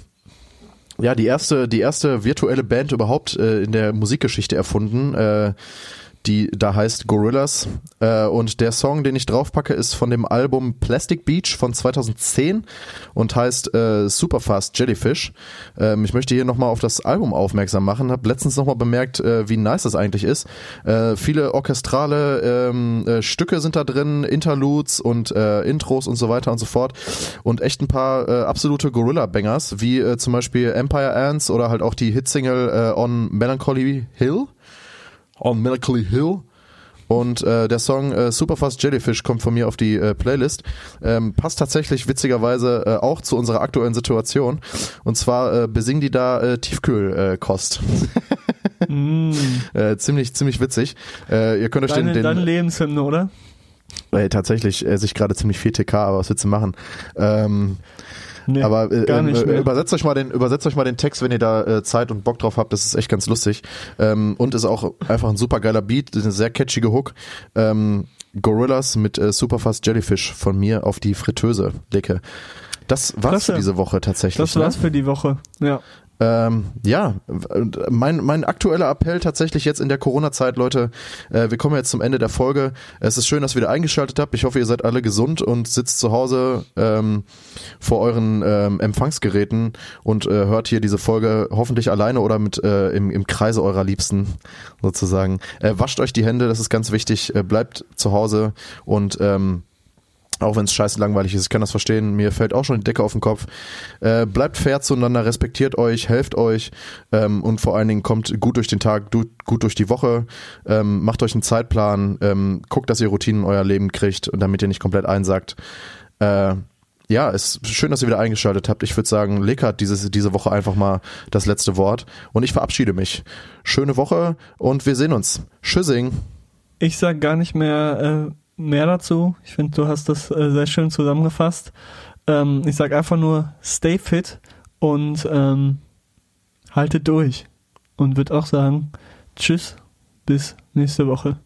ja, die erste, die erste virtuelle Band überhaupt äh, in der Musikgeschichte erfunden, äh, die da heißt Gorillaz. Äh, und der Song, den ich draufpacke, ist von dem Album Plastic Beach von 2010 und heißt äh, Superfast Jellyfish. Ähm, ich möchte hier nochmal auf das Album aufmerksam machen. Habe letztens nochmal bemerkt, äh, wie nice das eigentlich ist. Äh, viele orchestrale ähm, äh, Stücke sind da drin, Interludes und äh, Intros und so weiter und so fort. Und echt ein paar äh, absolute Gorilla-Bangers, wie äh, zum Beispiel Empire Ants oder halt auch die Hitsingle äh, On Melancholy Hill. On Melancholy Hill. Und äh, der Song äh, Superfast Jellyfish kommt von mir auf die äh, Playlist. Ähm, passt tatsächlich witzigerweise äh, auch zu unserer aktuellen Situation. Und zwar äh, besingen die da äh, Tiefkühlkost. Äh, Kost. äh, ziemlich, ziemlich witzig. Äh, ihr könnt euch Deine, den, deine den Lebenshymne, oder? äh, tatsächlich esse ich gerade ziemlich viel TK, aber was willst du machen? Ähm, Nee, aber äh, gar nicht äh, übersetzt euch mal den übersetzt euch mal den Text, wenn ihr da äh, Zeit und Bock drauf habt. Das ist echt ganz lustig ähm, und ist auch einfach ein super geiler Beat, eine sehr catchige Hook. Ähm, Gorillas mit äh, Superfast Jellyfish von mir auf die Fritteuse lecke. Das war's Klasse. für diese Woche tatsächlich. Das ne? war's für die Woche. Ja. Ähm, ja, mein, mein aktueller Appell tatsächlich jetzt in der Corona-Zeit, Leute, äh, wir kommen jetzt zum Ende der Folge. Es ist schön, dass ihr wieder eingeschaltet habt. Ich hoffe, ihr seid alle gesund und sitzt zu Hause ähm, vor euren ähm, Empfangsgeräten und äh, hört hier diese Folge hoffentlich alleine oder mit äh, im, im Kreise eurer Liebsten sozusagen. Äh, wascht euch die Hände, das ist ganz wichtig. Äh, bleibt zu Hause und ähm, auch wenn es scheiße langweilig ist, ich kann das verstehen, mir fällt auch schon die Decke auf den Kopf. Äh, bleibt fair zueinander, respektiert euch, helft euch ähm, und vor allen Dingen kommt gut durch den Tag, du, gut durch die Woche, ähm, macht euch einen Zeitplan, ähm, guckt, dass ihr Routinen in euer Leben kriegt und damit ihr nicht komplett einsackt. Äh, ja, es ist schön, dass ihr wieder eingeschaltet habt. Ich würde sagen, Leka hat dieses, diese Woche einfach mal das letzte Wort und ich verabschiede mich. Schöne Woche und wir sehen uns. Tschüssing. Ich sag gar nicht mehr äh, mehr dazu. Ich finde, du hast das äh, sehr schön zusammengefasst. Ähm, ich sag einfach nur, stay fit und ähm, haltet durch. Und würde auch sagen, tschüss, bis nächste Woche.